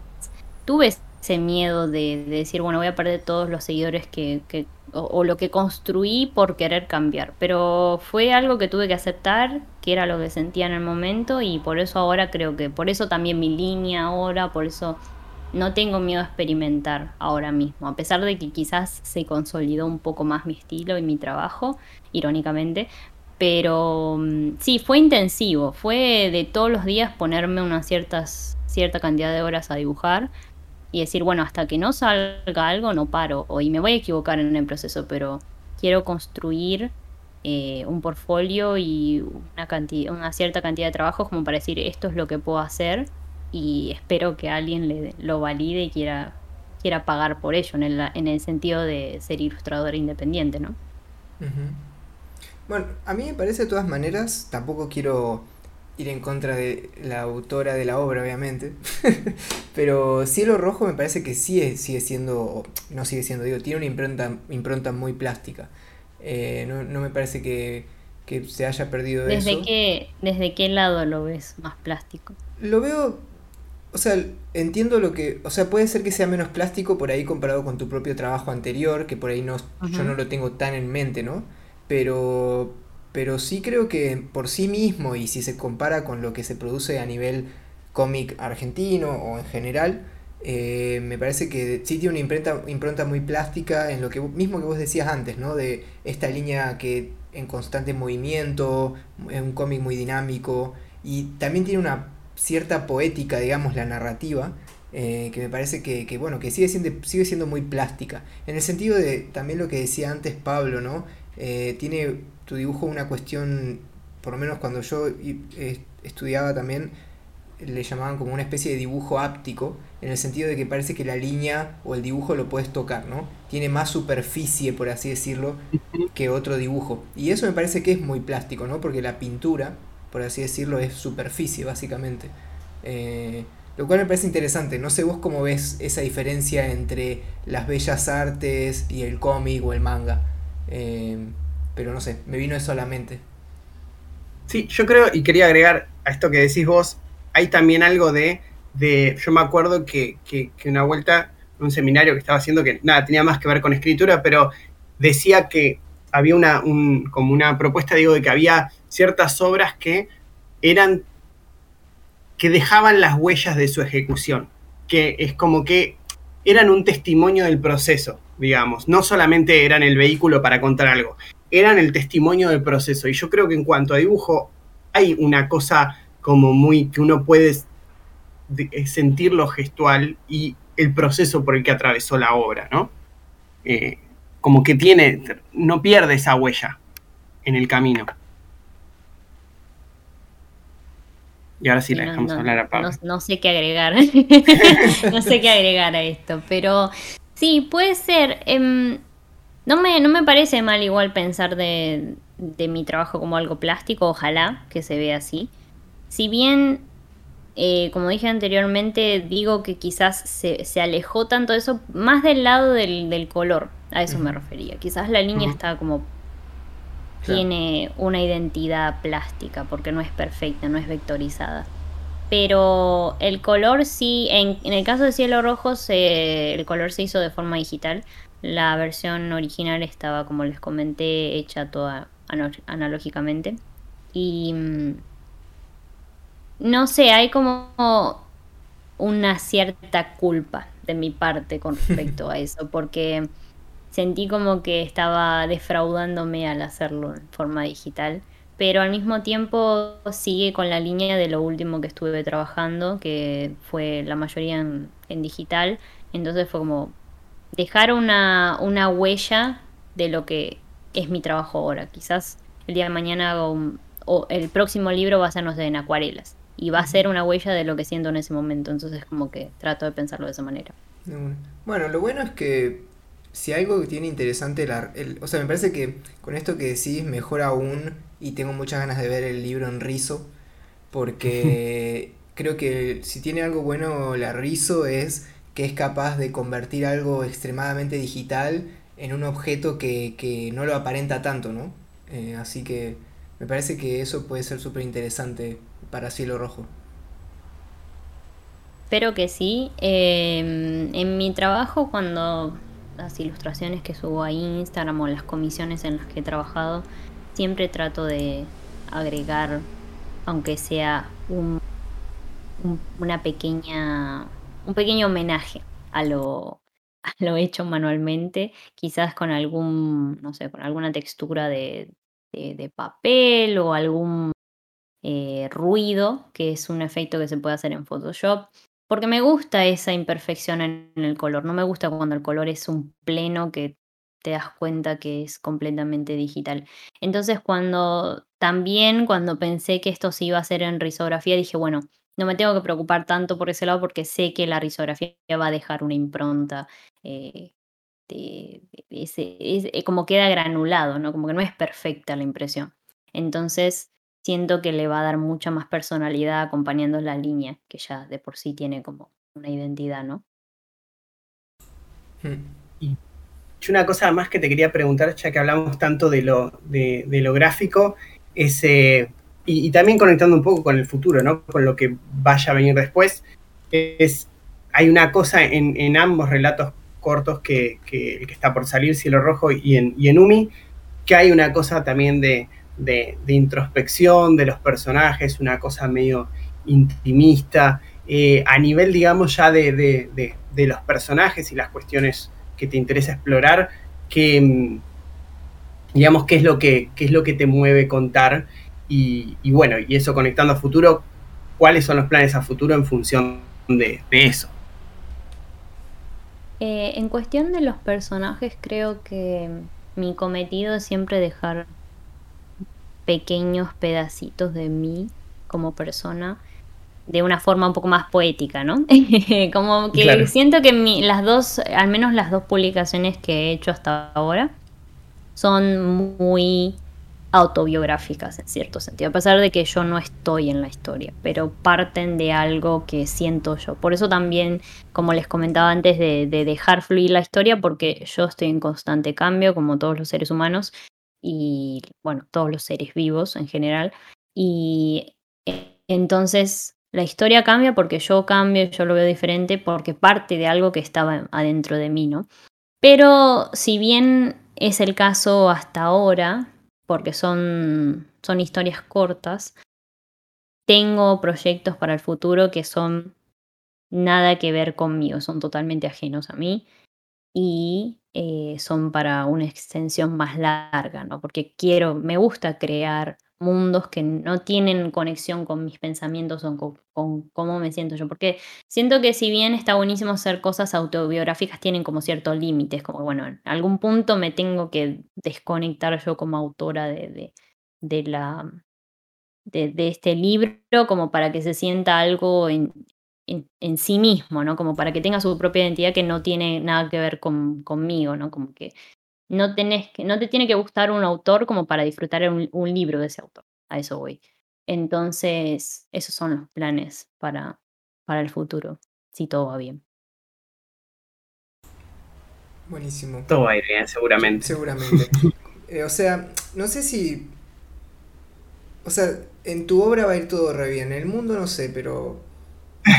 tuve ese miedo de, decir, bueno, voy a perder todos los seguidores que, o, lo que construí por querer cambiar. Pero fue algo que tuve que aceptar, que era lo que sentía en el momento y por eso ahora creo que, por eso también mi línea ahora, por eso no tengo miedo a experimentar ahora mismo, a pesar de que quizás se consolidó un poco más mi estilo y mi trabajo, irónicamente. Pero mm, sí, fue intensivo, fue de todos los días ponerme unas ciertas, cierta cantidad de horas a dibujar, y decir, bueno, hasta que no salga algo no paro, o y me voy a equivocar en el proceso, pero quiero construir eh, un portfolio y una, cantidad, una cierta cantidad de trabajos como para decir, esto es lo que puedo hacer y espero que alguien le, lo valide y quiera, quiera pagar por ello, en el, en el sentido de ser ilustrador independiente, ¿no? Bueno, a mí me parece de todas maneras, tampoco quiero ir en contra de la autora de la obra, obviamente. Pero Cielo Rojo me parece que sí sigue siendo, no sigue siendo, digo, tiene una impronta, impronta muy plástica. Eh, no, me parece que, se haya perdido ¿Desde eso. Qué, ¿Desde qué lado lo ves más plástico? Lo veo, o sea, entiendo lo que, o sea, puede ser que sea menos plástico por ahí comparado con tu propio trabajo anterior, que por ahí no, yo no lo tengo tan en mente, ¿no? Pero, pero sí creo que por sí mismo y si se compara con lo que se produce a nivel cómic argentino o en general, eh, me parece que sí tiene una impronta, impronta muy plástica en lo que mismo que vos decías antes, ¿no? De esta línea que en constante movimiento, es un cómic muy dinámico y también tiene una cierta poética, digamos, la narrativa, eh, que me parece que, que, bueno, que sigue siendo, sigue siendo muy plástica. En el sentido de también lo que decía antes Pablo, ¿no? Eh, tiene tu dibujo una cuestión, por lo menos cuando yo estudiaba también, le llamaban como una especie de dibujo áptico, en el sentido de que parece que la línea o el dibujo lo puedes tocar, ¿no? Tiene más superficie, por así decirlo, que otro dibujo. Y eso me parece que es muy plástico, ¿no? Porque la pintura, por así decirlo, es superficie, básicamente. Eh, Lo cual me parece interesante. No sé vos cómo ves esa diferencia entre las bellas artes y el cómic o el manga. Eh, pero no sé, me vino eso a la mente. Sí, yo creo, y quería agregar a esto que decís vos, hay también algo de, de yo me acuerdo que, que, una vuelta, un seminario que estaba haciendo, que nada, tenía más que ver con escritura, pero decía que había una, como una propuesta, digo, de que había ciertas obras que eran, que dejaban las huellas de su ejecución, que es como que eran un testimonio del proceso, digamos, no solamente eran el vehículo para contar algo, eran el testimonio del proceso. Y yo creo que en cuanto a dibujo, hay una cosa como muy que uno puede eh, sentir lo gestual y el proceso por el que atravesó la obra, ¿no? Eh, como que tiene, no pierde esa huella en el camino. Y ahora sí la dejamos hablar a Pablo. No, sé qué agregar. no sé qué agregar a esto. Pero sí, puede ser. Em, no, me, no me parece mal igual pensar de, de mi trabajo como algo plástico. Ojalá que se vea así. Si bien eh, como dije anteriormente, digo que quizás se, se, alejó tanto de eso, más del lado del, del color, a eso me refería. Quizás la línea está como... Tiene una identidad plástica, porque no es perfecta, no es vectorizada. Pero el color sí, en, en el caso de Cielo Rojo, el color se hizo de forma digital. La versión original estaba, como les comenté, hecha toda analógicamente. Y mm, no sé, hay como una cierta culpa de mi parte con respecto a eso, porque sentí como que estaba defraudándome al hacerlo en forma digital, pero al mismo tiempo sigue con la línea de lo último que estuve trabajando, que fue la mayoría en, digital, entonces fue como dejar una, una huella de lo que es mi trabajo ahora. Quizás el día de mañana hago o el próximo libro va a ser, no sé, en acuarelas y va a ser una huella de lo que siento en ese momento. Entonces como que trato de pensarlo de esa manera. Bueno, lo bueno es que si algo que tiene interesante, la, o sea, me parece que con esto que decís mejor aún y tengo muchas ganas de ver el libro en rizo porque creo que si tiene algo bueno la rizo es que es capaz de convertir algo extremadamente digital en un objeto que, que no lo aparenta tanto, ¿no? Eh, así que me parece que eso puede ser súper interesante para Cielo Rojo. Espero que sí. Em, en mi trabajo, cuando las ilustraciones que subo a Instagram o las comisiones en las que he trabajado, siempre trato de agregar, aunque sea un, una pequeña, un pequeño homenaje a lo, hecho manualmente, quizás con algún, no sé, con alguna textura de, de, papel o algún eh, ruido, que es un efecto que se puede hacer en Photoshop. Porque me gusta esa imperfección en el color. No me gusta cuando el color es un pleno que te das cuenta que es completamente digital. Entonces, cuando también cuando pensé que esto se iba a hacer en risografía, dije, bueno, no me tengo que preocupar tanto por ese lado porque sé que la risografía va a dejar una impronta eh, es, como queda granulado, ¿no? Como que no es perfecta la impresión. Entonces, siento que le va a dar mucha más personalidad acompañando la línea, que ya de por sí tiene como una identidad, ¿no? Hmm. Y una cosa más que te quería preguntar, ya que hablamos tanto de lo, de, lo gráfico, es, eh, y, también conectando un poco con el futuro, ¿no? Con lo que vaya a venir después, es, hay una cosa en, en ambos relatos cortos que, el que está por salir, Cielo Rojo y en, y en Umi, que hay una cosa también de, introspección de los personajes, una cosa medio intimista, eh, a nivel, digamos, ya de, los personajes y las cuestiones que te interesa explorar, que, mm, digamos, qué es lo que, es lo que te mueve contar y, bueno, y eso conectando a futuro, cuáles son los planes a futuro en función de eso. Eh, en cuestión de los personajes, creo que mi cometido es siempre dejar pequeños pedacitos de mí como persona de una forma un poco más poética, ¿no? como que siento que las dos, al menos las dos publicaciones que he hecho hasta ahora, son muy autobiográficas en cierto sentido, a pesar de que yo no estoy en la historia, pero parten de algo que siento yo. Por eso también, como les comentaba antes, de, dejar fluir la historia, porque yo estoy en constante cambio, como todos los seres humanos, y bueno, todos los seres vivos en general. Y eh, entonces la historia cambia porque yo cambio, yo lo veo diferente, porque parte de algo que estaba adentro de mí, ¿no? Pero si bien es el caso hasta ahora, porque son, son historias cortas. Tengo proyectos para el futuro que son nada que ver conmigo, son totalmente ajenos a mí y eh, son para una extensión más larga, ¿no? Porque quiero, me gusta crear mundos que no tienen conexión con mis pensamientos o con, cómo me siento yo. Porque siento que si bien está buenísimo hacer cosas autobiográficas, tienen como ciertos límites, como bueno, en algún punto me tengo que desconectar yo como autora de, de, la... De, este libro como para que se sienta algo en, en, sí mismo, ¿no? Como para que tenga su propia identidad que no tiene nada que ver con, conmigo, ¿no? Como que no, tenés que, no te tiene que gustar un autor como para disfrutar un, libro de ese autor. A eso voy. Entonces, esos son los planes para, para el futuro, si todo va bien. Buenísimo. Todo va a ir bien, seguramente. Seguramente. Eh, o sea, no sé si. O sea, en tu obra va a ir todo re bien. En el mundo no sé, pero.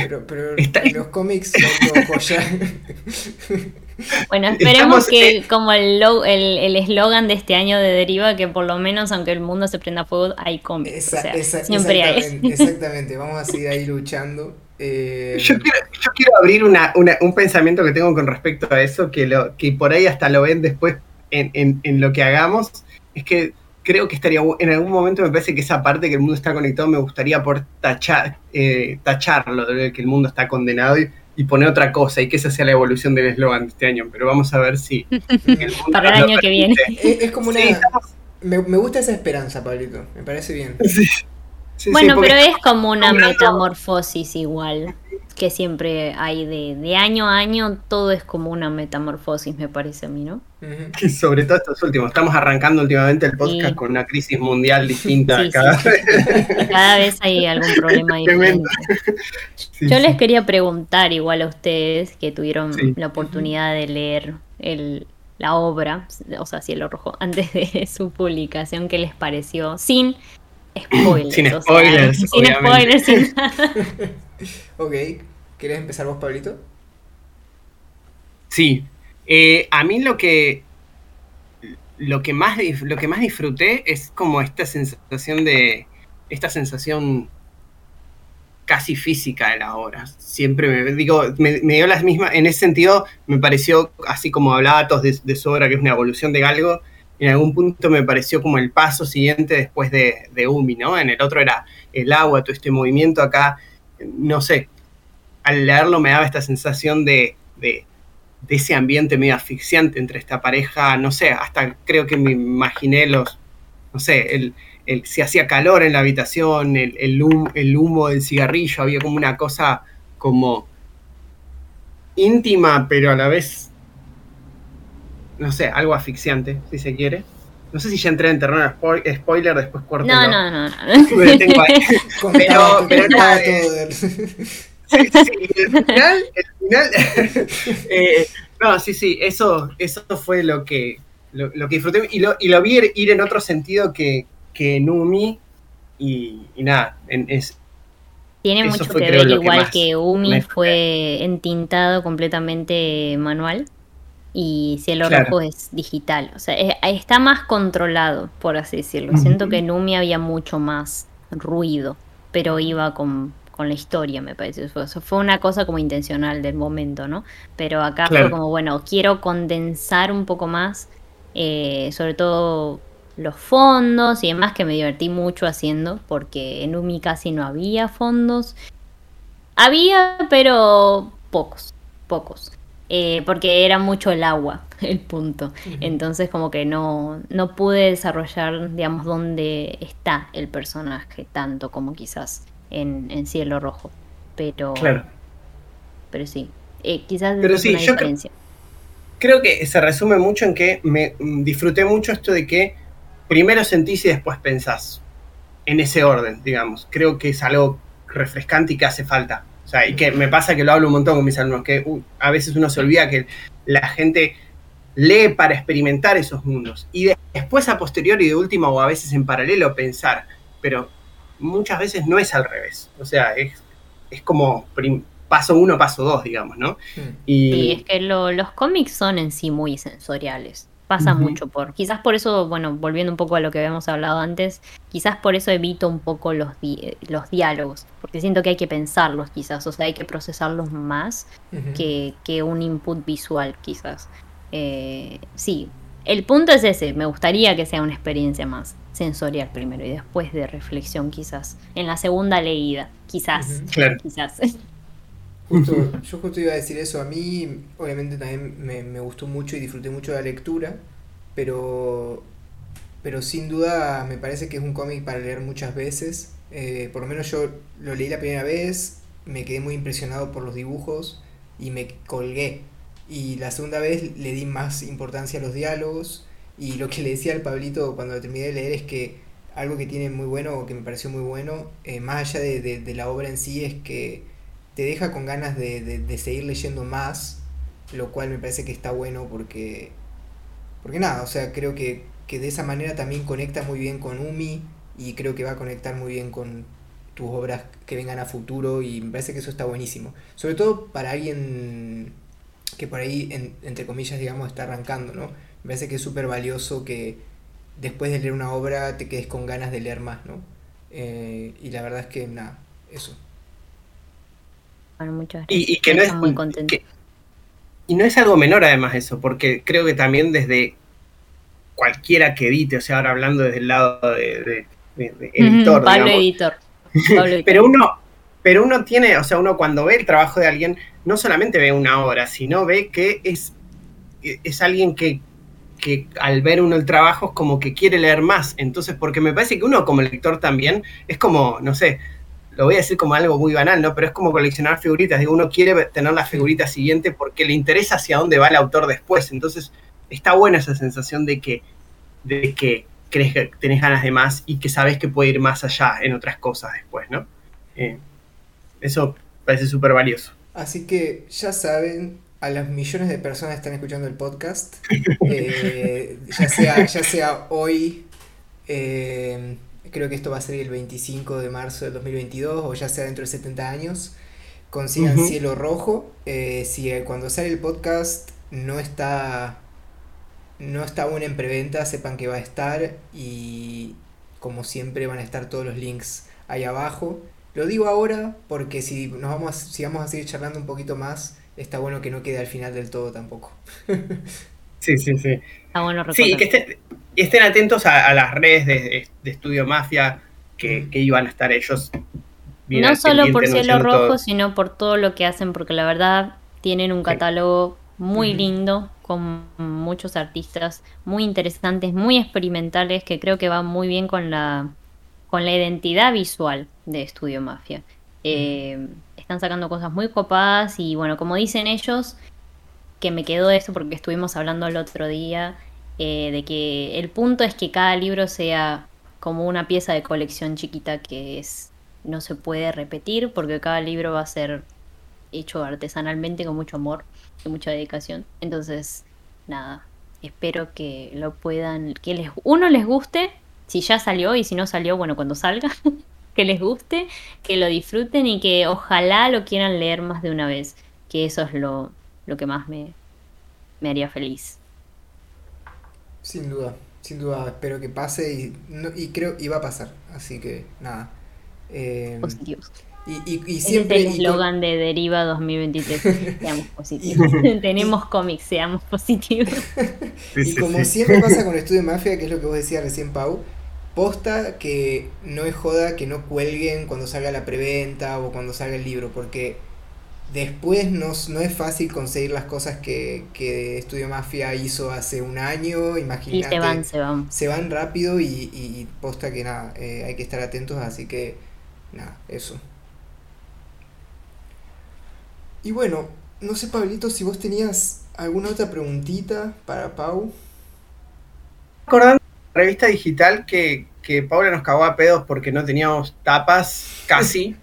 Pero, pero los cómics va todo Bueno, esperemos que como el eslogan de este año de Deriva, que por lo menos aunque el mundo se prenda fuego, hay cómics. siempre hay. Exactamente, vamos a seguir ahí luchando. Eh, yo, quiero, abrir un pensamiento que tengo con respecto a eso, que, lo, que por ahí hasta lo ven después en, lo que hagamos, es que creo que estaría en algún momento me parece que esa parte que el mundo está conectado me gustaría por tachar, eh, tacharlo de que el mundo está condenado y y poner otra cosa y que esa sea la evolución del eslogan de este año, pero vamos a ver si... Para el año que viene. Es, como una... me, gusta esa esperanza, Pablito, me parece bien. bueno, pero es como una metamorfosis igual que siempre hay de, año a año, todo es como una metamorfosis, me parece a mí, ¿no? Y sobre todo estos últimos, estamos arrancando últimamente el podcast con una crisis mundial distinta cada vez. Cada vez hay algún problema diferente. Yo les quería preguntar igual a ustedes que tuvieron la oportunidad de leer el, la obra, o sea, Cielo Rojo, antes de su publicación, ¿qué les pareció? Sin spoilers. Sin spoilers. sin spoilers, sin nada. ok, ¿quieres empezar vos, Pablito? Sí, eh, a mí lo que, lo, que más, lo que más disfruté es como esta sensación de, esta sensación casi física de la obra. Siempre me digo, me, dio las mismas, en ese sentido me pareció, así como hablaba todos de, de, su obra, que es una evolución de algo, en algún punto me pareció como el paso siguiente después de, de Umi, ¿no? En el otro era el agua, todo este movimiento acá no sé, al leerlo me daba esta sensación de, de, ese ambiente medio asfixiante entre esta pareja, no sé, hasta creo que me imaginé los, no sé, el, el, si hacía calor en la habitación, el, el, humo, el humo del cigarrillo, había como una cosa como íntima, pero a la vez, no sé, algo asfixiante, si se quiere. No sé si ya entré en terreno spoiler, después corto. No, no, no. no. pero, pero sí, sí, el final, el final eh, no, sí, sí, eso, eso fue lo que, lo, que disfruté y lo, y lo vi ir en otro sentido que, que Numi y, y nada, en, es, tiene mucho que ver, igual que Umi fue entintado completamente manual y Cielo Rojo es digital. O sea, está más controlado, por así decirlo. Siento que en Umi había mucho más ruido, pero iba con, la historia, me parece. Fue, fue una cosa como intencional del momento, ¿no? Pero acá fue como, bueno, quiero condensar un poco más, eh, sobre todo los fondos y demás, que me divertí mucho haciendo, porque en Umi casi no había fondos. Había, pero pocos, pocos. Eh, porque era mucho el agua el punto. Entonces como que no, no pude desarrollar, digamos, dónde está el personaje tanto como quizás en, Cielo Rojo. Pero, claro. pero sí, eh, quizás pero sí, una diferencia. Creo, creo que se resume mucho en que me mm, disfruté mucho esto de que primero sentís y después pensás. En ese orden, digamos. Creo que es algo refrescante y que hace falta. O sea, y que me pasa que lo hablo un montón con mis alumnos, que uh, a veces uno se olvida que la gente lee para experimentar esos mundos. Y después a posteriori, de última o a veces en paralelo, pensar. Pero muchas veces no es al revés. O sea, es, es como paso uno, paso dos, digamos, ¿no? Hmm. Y sí, es que los cómics son en sí muy sensoriales pasa mucho por, quizás por eso, bueno, volviendo un poco a lo que habíamos hablado antes, quizás por eso evito un poco los, los diálogos, porque siento que hay que pensarlos quizás, o sea, hay que procesarlos más que, que, un input visual quizás. Eh, sí, el punto es ese, me gustaría que sea una experiencia más sensorial primero y después de reflexión quizás, en la segunda leída, quizás, claro. quizás. yo justo iba a decir eso. A mí, obviamente, también me, gustó mucho y disfruté mucho de la lectura, pero, pero sin duda me parece que es un cómic para leer muchas veces. Eh, por lo menos yo lo leí la primera vez, me quedé muy impresionado por los dibujos y me colgué. Y la segunda vez le di más importancia a los diálogos. Y lo que le decía al Pablito cuando lo terminé de leer es que algo que tiene muy bueno, o que me pareció muy bueno, eh, más allá de la obra en sí, es que te deja con ganas de, seguir leyendo más, lo cual me parece que está bueno porque, porque nada, o sea, creo que, de esa manera también conecta muy bien con Umi y creo que va a conectar muy bien con tus obras que vengan a futuro y me parece que eso está buenísimo. Sobre todo para alguien que por ahí, entre comillas, digamos, está arrancando, ¿no? Me parece que es súper valioso que después de leer una obra te quedes con ganas de leer más, ¿no? Eh, y la verdad es que, nada, eso. Y, que no es muy y no es algo menor además eso, porque creo que también desde cualquiera que edite, o sea, ahora hablando desde el lado de, editor. Pablo editor. pero uno, pero uno tiene, o sea, uno cuando ve el trabajo de alguien, no solamente ve una obra, sino ve que es, es alguien que, que al ver uno el trabajo es como que quiere leer más. Entonces, porque me parece que uno como lector también es como, no sé, lo voy a decir como algo muy banal, ¿no? Pero es como coleccionar figuritas. Digo, uno quiere tener la figurita siguiente porque le interesa hacia dónde va el autor después. Entonces, está buena esa sensación de que, de que crees que tenés ganas de más y que sabes que puede ir más allá en otras cosas después, ¿no? Eh, eso parece súper valioso. Así que ya saben, a las millones de personas que están escuchando el podcast, eh, ya, sea, ya sea hoy, eh, creo que esto va a ser el 25 de marzo del 2022 o ya sea dentro de 70 años. Consigan Cielo Rojo. Eh, si cuando sale el podcast no está no está aún en preventa, sepan que va a estar y como siempre van a estar todos los links ahí abajo. Lo digo ahora porque si nos vamos a, si vamos a seguir charlando un poquito más, está bueno que no quede al final del todo tampoco. sí, sí, sí. Está bueno Sí, que y estén atentos a, las redes de, Estudio Mafia que, iban a estar ellos. no solo por Cielo Rojo, sino por todo lo que hacen, porque la verdad tienen un catálogo muy lindo, con muchos artistas muy interesantes, muy experimentales, que creo que van muy bien con la, con la identidad visual de Estudio Mafia. Eh, están sacando cosas muy copadas y bueno, como dicen ellos, que me quedó esto porque estuvimos hablando el otro día, eh, de que el punto es que cada libro sea como una pieza de colección chiquita que es no se puede repetir porque cada libro va a ser hecho artesanalmente con mucho amor y mucha dedicación. Entonces, nada, espero que lo puedan, que les, uno les guste, si ya salió y si no salió, bueno, cuando salga, que les guste, que lo disfruten y que ojalá lo quieran leer más de una vez, que eso es lo, lo que más me, me haría feliz. Sin duda, sin duda, espero que pase y, y creo y va a pasar, así que nada. Eh, positivos. Y, y, siempre. Es el eslogan de Deriva 2023, seamos positivos. Tenemos cómics, seamos positivos. y como siempre pasa con Estudio Mafia, que es lo que vos decías recién, Pau, posta que no es joda que no cuelguen cuando salga la preventa o cuando salga el libro, porque Después no, no, es fácil conseguir las cosas que, que Estudio Mafia hizo hace un año, imagínate. Y se van, se van. Se van rápido y, posta que nada, eh, hay que estar atentos, así que nada, eso. Y bueno, no sé Pablito si vos tenías alguna otra preguntita para Pau. Acordando revista digital que, que Paula nos cagó a pedos porque no teníamos tapas casi.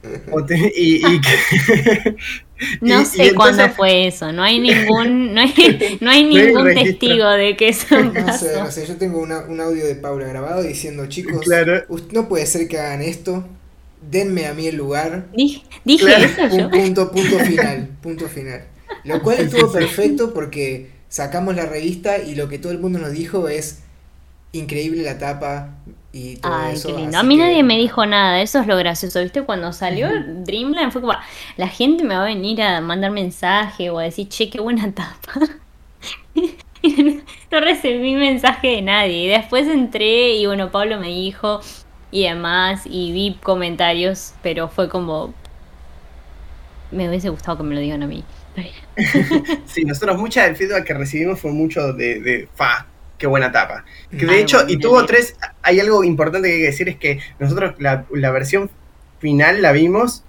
y, no sé cuándo fue eso, no hay ningún, no hay, no hay ningún testigo de que eso no Sé, no sé, yo tengo un audio de Paula grabado diciendo, chicos, no puede ser que hagan esto, denme a mí el lugar. Dije, eso yo. Punto, punto final, punto final. Lo cual estuvo perfecto porque sacamos la revista y lo que todo el mundo nos dijo es increíble la tapa, y todo Ay, qué lindo. A mí nadie me dijo nada, eso es lo gracioso, ¿viste? Cuando salió Dreamland fue como, la gente me va a venir a mandar mensaje o a decir, che, qué buena tapa. no recibí mensaje de nadie. Y después entré y bueno, Pablo me dijo y demás y vi comentarios, pero fue como, me hubiese gustado que me lo digan a mí. sí, nosotros mucha del feedback que recibimos fue mucho de, de fa, qué buena tapa. Que de hecho, y tuvo tres, hay algo importante que hay que decir, es que nosotros la, versión final la vimos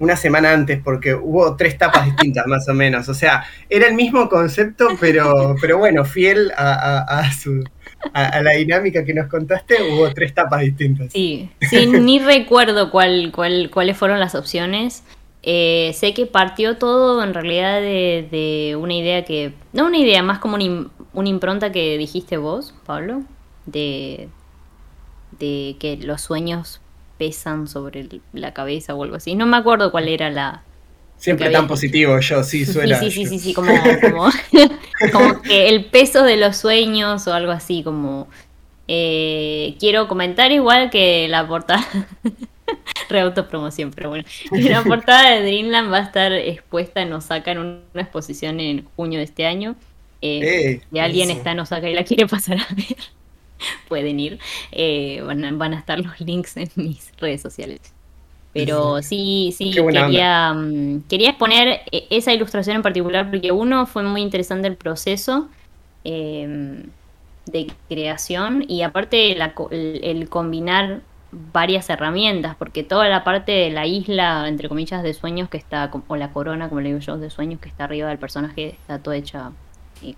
una semana antes, porque hubo tres tapas distintas más o menos. O sea, era el mismo concepto, pero, pero bueno, fiel a, su, a, la dinámica que nos contaste, hubo tres tapas distintas. Sí, sí ni recuerdo cuál, cuál, cuáles fueron las opciones. Eh, sé que partió todo en realidad de, de, una idea que, no una idea, más como una, una impronta que dijiste vos, Pablo, de, de que los sueños pesan sobre la cabeza o algo así. No me acuerdo cuál era la... Siempre tan positivo yo, sí, suena. Sí, sí, sí, sí, como, como, que el peso de los sueños o algo así, como... Eh, quiero comentar igual que la portada... Re autopromoción, pero bueno. La portada de Dreamland va a estar expuesta en Osaka en una exposición en junio de este año. Eh, si alguien está en Osaka y la quiere pasar a ver, pueden ir. Eh, van, van, a estar los links en mis redes sociales. Pero sí, sí, quería, mm, quería exponer eh, esa ilustración en particular porque uno fue muy interesante el proceso em, de creación y aparte el, combinar varias herramientas, porque toda la parte de la isla, entre comillas, de sueños que está, o la corona, como le digo yo, de sueños que está arriba del personaje, está toda hecha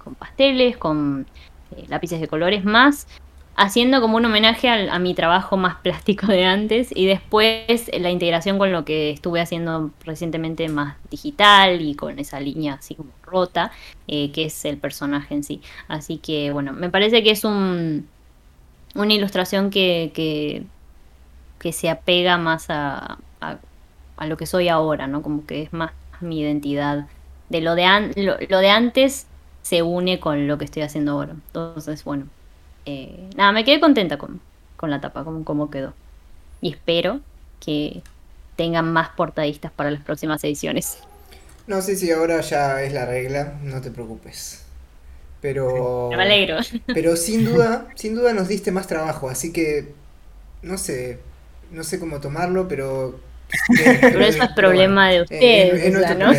con pasteles, con eh, lápices de colores más, haciendo como un homenaje a, mi trabajo más plástico de antes y después la integración con lo que estuve haciendo recientemente más digital y con esa línea así como rota, eh, que es el personaje en sí. Así que bueno, me parece que es un, una ilustración que, que, se apega más a, a, lo que soy ahora, ¿no? Como que es más mi identidad. De lo de, lo de antes se une con lo que estoy haciendo ahora. Entonces, bueno, eh, nada, me quedé contenta con, con la tapa, con cómo quedó. Y espero que tengan más portadistas para las próximas ediciones. No sé si ahora ya es la regla, no te preocupes. Pero. Me alegro. Pero sin duda, sin duda nos diste más trabajo, así que. No sé. No sé cómo tomarlo, pero. pero eso es problema de ustedes. Es, ¿no?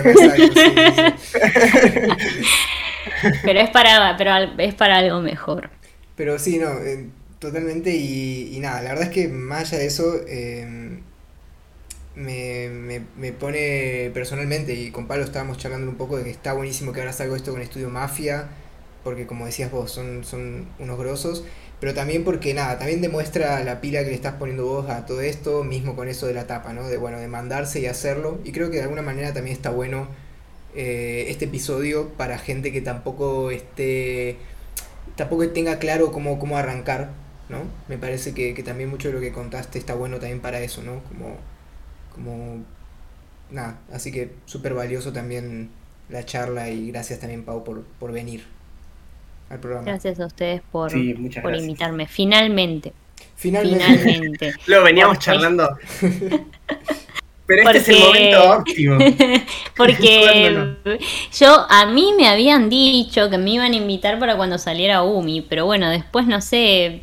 Pero es para, pero es para algo mejor. Pero sí, no, eh, totalmente. Y, nada, la verdad es que más allá de eso, em, me, me, pone personalmente, y con Pablo estábamos charlando un poco de que está buenísimo que ahora salgo esto con Estudio Mafia, porque como decías vos, son, son unos grosos. Pero también porque nada, también demuestra la pila que le estás poniendo vos a todo esto, mismo con eso de la tapa, ¿no? De bueno, de mandarse y hacerlo. Y creo que de alguna manera también está bueno eh, este episodio para gente que tampoco esté tampoco tenga claro cómo, cómo arrancar, ¿no? Me parece que, también mucho de lo que contaste está bueno también para eso, ¿no? Como, como nada, así que súper valioso también la charla y gracias también Pau por, por venir al programa. Gracias a ustedes por, por invitarme, finalmente. Finalmente. Finalmente. Lo veníamos charlando. Pero este es el momento óptimo. porque yo, a mí me habían dicho que me iban a invitar para cuando saliera Umi, pero bueno, después no sé,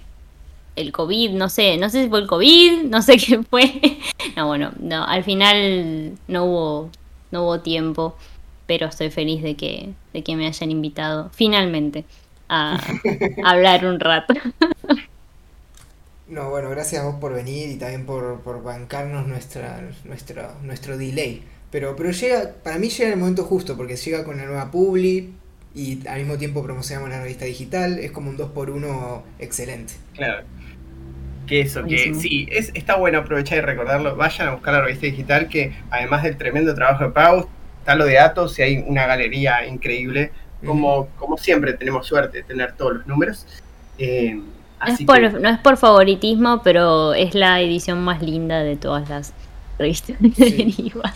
el COVID, no sé, no sé si fue el COVID, no sé qué fue. No, bueno, no, al final no hubo, no hubo tiempo, pero estoy feliz de que, de que me hayan invitado finalmente a hablar un rato. No, bueno, gracias a vos por venir y también por, por bancarnos nuestra, nuestra, nuestro delay. Pero, pero llega, para mí llega el momento justo, porque llega con la nueva Publi y al mismo tiempo promocionamos la revista digital, es como un 2x1 excelente. Claro. Que eso, que sí, es, está bueno aprovechar y recordarlo. Vayan a buscar la revista digital, que además del tremendo trabajo de Pau, está lo de Atos y hay una galería increíble. Como, como siempre, tenemos suerte de tener todos los números. Eh, no, es por, no es por favoritismo, pero es la edición más linda de todas las revistas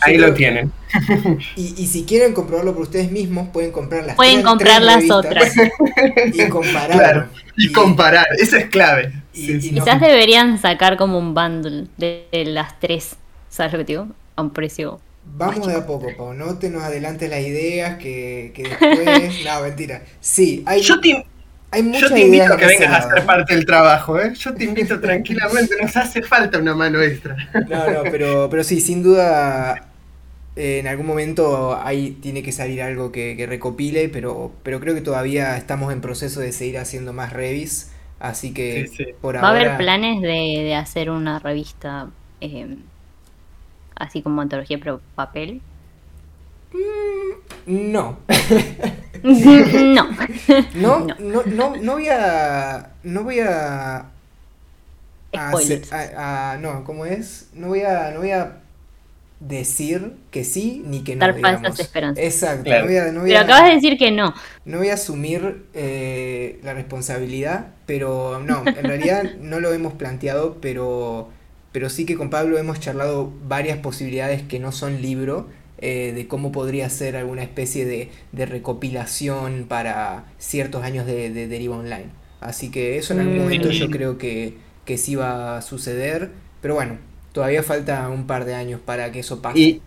Ahí lo tienen. Y, y, si quieren comprobarlo por ustedes mismos, pueden comprar las Pueden comprar las otras. Y comparar. y, comparar, eso es clave. Quizás deberían sacar como un bundle de, las tres, ¿sabes lo que digo? A un precio Vamos de a poco, Pau. No te nos adelantes las ideas que, que después. no, mentira. Sí, hay. Yo te, yo te invito a que vengas a hacer parte del trabajo, ¿eh? Yo te invito tranquilamente, nos hace falta una mano extra. No, no, pero, pero sí, sin duda en algún momento ahí tiene que salir algo que, recopile, pero, pero creo que todavía estamos en proceso de seguir haciendo más revis, así que por ahora... ¿Va a haber planes de, hacer una revista eh, así como antología, pero papel? Mm, no. no. no. No, no, no, voy a. No voy a. a, no, ¿cómo es? No voy a. No voy a decir que sí ni que no. Dar falsas esperanzas. Exacto. pero acabas de decir que no. No voy a asumir eh, la responsabilidad, pero no, en realidad no lo hemos planteado, pero, pero sí que con Pablo hemos charlado varias posibilidades que no son libro eh, de cómo podría ser alguna especie de, recopilación para ciertos años de, Deriva Online. Así que eso en algún mm. momento yo creo que, que sí va a suceder, pero bueno, todavía falta un par de años para que eso pase.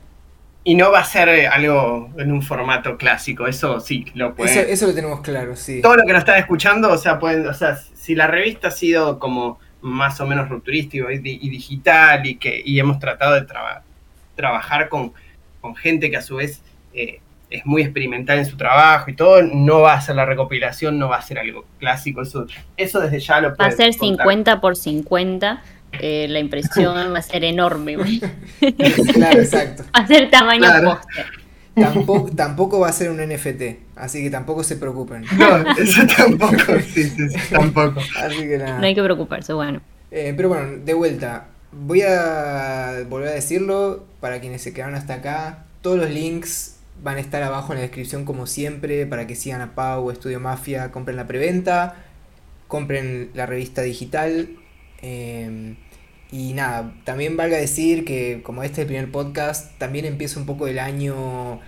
Y, no va a ser algo en un formato clásico, eso sí lo puede. Eso, lo tenemos claro, sí. Todo lo que nos están escuchando, o sea, pueden, o sea, si la revista ha sido como más o menos rupturístico y, digital y que y hemos tratado de trabajar con con gente que a su vez eh, es muy experimental en su trabajo y todo, no va a ser la recopilación, no va a ser algo clásico, eso, eso desde ya lo Va a ser 50 por 50, eh, la impresión va a ser enorme. claro, exacto. Va a ser tamaño póster. Tampoco, tampoco va a ser un NFT, así que tampoco se preocupen. No, eso tampoco, sí, sí, tampoco. Así que nada. No hay que preocuparse, bueno. Eh, pero bueno, de vuelta, voy a volver a decirlo para quienes se quedaron hasta acá. Todos los links van a estar abajo en la descripción como siempre para que sigan a Pau, Estudio Mafia, compren la preventa, compren la revista digital. Em, y nada, también valga decir que como este es el primer podcast, también empieza un poco el año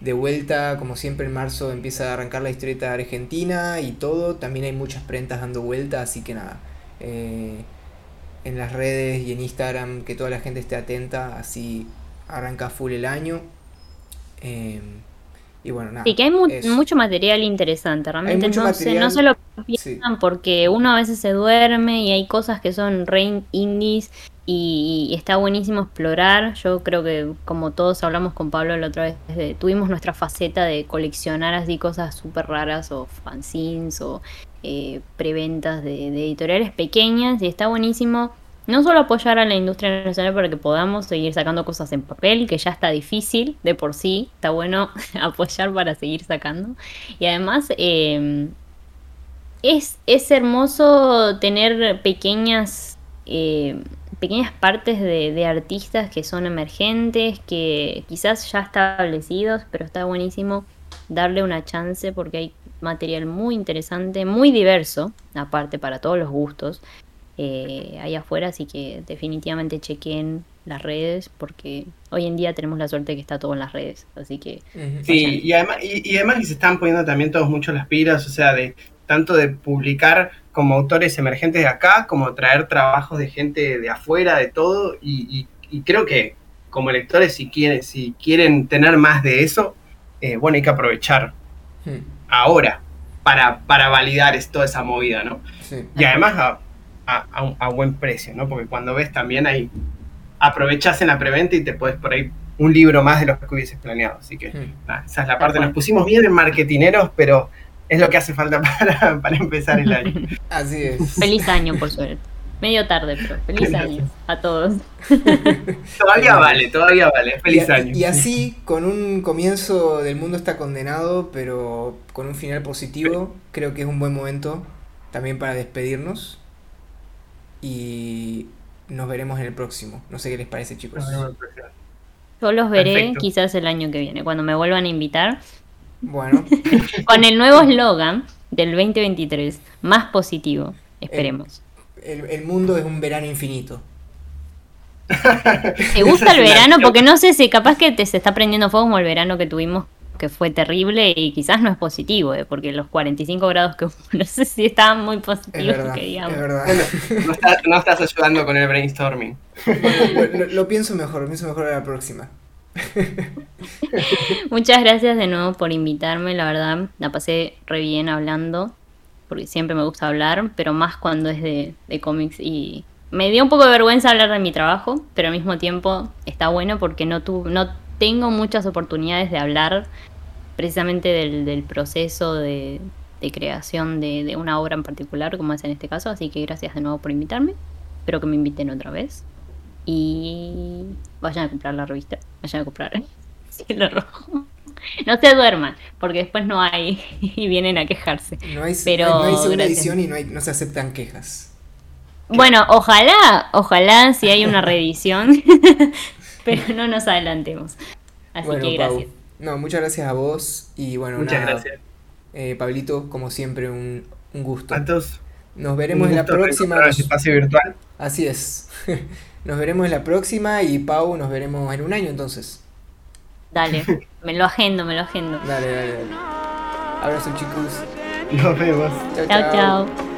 de vuelta, como siempre en marzo empieza a arrancar la historieta Argentina y todo, también hay muchas prentas dando vuelta, así que nada. Eh, en las redes y en Instagram, que toda la gente esté atenta, así arranca full el año. Em, y bueno, nada. Sí, que hay mucho material interesante, realmente no, se, no se lo piensan porque uno a veces se duerme y hay cosas que son re indies y, está buenísimo explorar. Yo creo que como todos hablamos con Pablo la otra vez, tuvimos nuestra faceta de coleccionar así cosas súper raras o fanzines o eh, preventas de, editoriales pequeñas y está buenísimo no solo apoyar a la industria nacional para que podamos seguir sacando cosas en papel, que ya está difícil de por sí, está bueno apoyar para seguir sacando. Y además em, es, es, hermoso tener pequeñas, em, pequeñas partes de, de, artistas que son emergentes, que quizás ya establecidos, pero está buenísimo darle una chance porque hay material muy interesante, muy diverso, aparte para todos los gustos, eh, ahí afuera, así que definitivamente chequen las redes porque hoy en día tenemos la suerte de que está todo en las redes, así que... Sí, y además, y, además que se están poniendo también todos mucho las pilas, o sea, de tanto de publicar como autores emergentes de acá, como traer trabajos de gente de afuera, de todo, y, creo que como lectores si quieren, si quieren tener más de eso, eh, bueno, hay que aprovechar. Hmm ahora para, para validar toda esa movida, ¿no? Y además a, a, buen precio, ¿no? Porque cuando ves también ahí, aprovechas en la preventa y te puedes por ahí un libro más de los que hubieses planeado. Así que esa es la parte. Nos pusimos bien en marketineros, pero es lo que hace falta para, para empezar el año. Así es. Feliz año, por suerte. Medio tarde, pero feliz año a todos. todavía vale, todavía vale. Feliz y, año. Y así, con un comienzo del mundo está condenado, pero con un final positivo, creo que es un buen momento también para despedirnos. Y nos veremos en el próximo. No sé qué les parece, chicos. Yo los veré quizás el año que viene, cuando me vuelvan a invitar. Bueno. Con el nuevo eslogan del 2023, más positivo, esperemos. El, mundo es un verano infinito. ¿Te gusta el verano? Porque no sé si capaz que te se está prendiendo fuego como el verano que tuvimos que fue terrible y quizás no es positivo, ¿eh? porque los 45 grados que no sé si estaban muy positivos, que digamos. no, estás ayudando con el brainstorming. lo, pienso mejor, lo pienso mejor a la próxima. Muchas gracias de nuevo por invitarme, la verdad, la pasé re bien hablando, porque siempre me gusta hablar, pero más cuando es de, de cómics y me dio un poco de vergüenza hablar de mi trabajo, pero al mismo tiempo está bueno porque no, tu, no tengo muchas oportunidades de hablar precisamente del, proceso de, creación de, una obra en particular, como es en este caso, así que gracias de nuevo por invitarme, espero que me inviten otra vez. Y vayan a comprar la revista, vayan a comprar Cielo Rojo. No se duerman, porque después no hay y vienen a quejarse. No hay, Pero, segunda edición y no, no se aceptan quejas. Bueno, ojalá, ojalá si hay una reedición, pero no nos adelantemos. Así que gracias. no, muchas gracias a vos y bueno, muchas gracias. Eh, Pablito, como siempre, un, gusto. A todos. Nos veremos en la próxima. espacio virtual. Así es. Nos veremos en la próxima y Pau, nos veremos en un año entonces. Dale, me lo agendo, me lo agendo. Dale, dale, dale. Abrazo chicos. Nos vemos. chao. chao.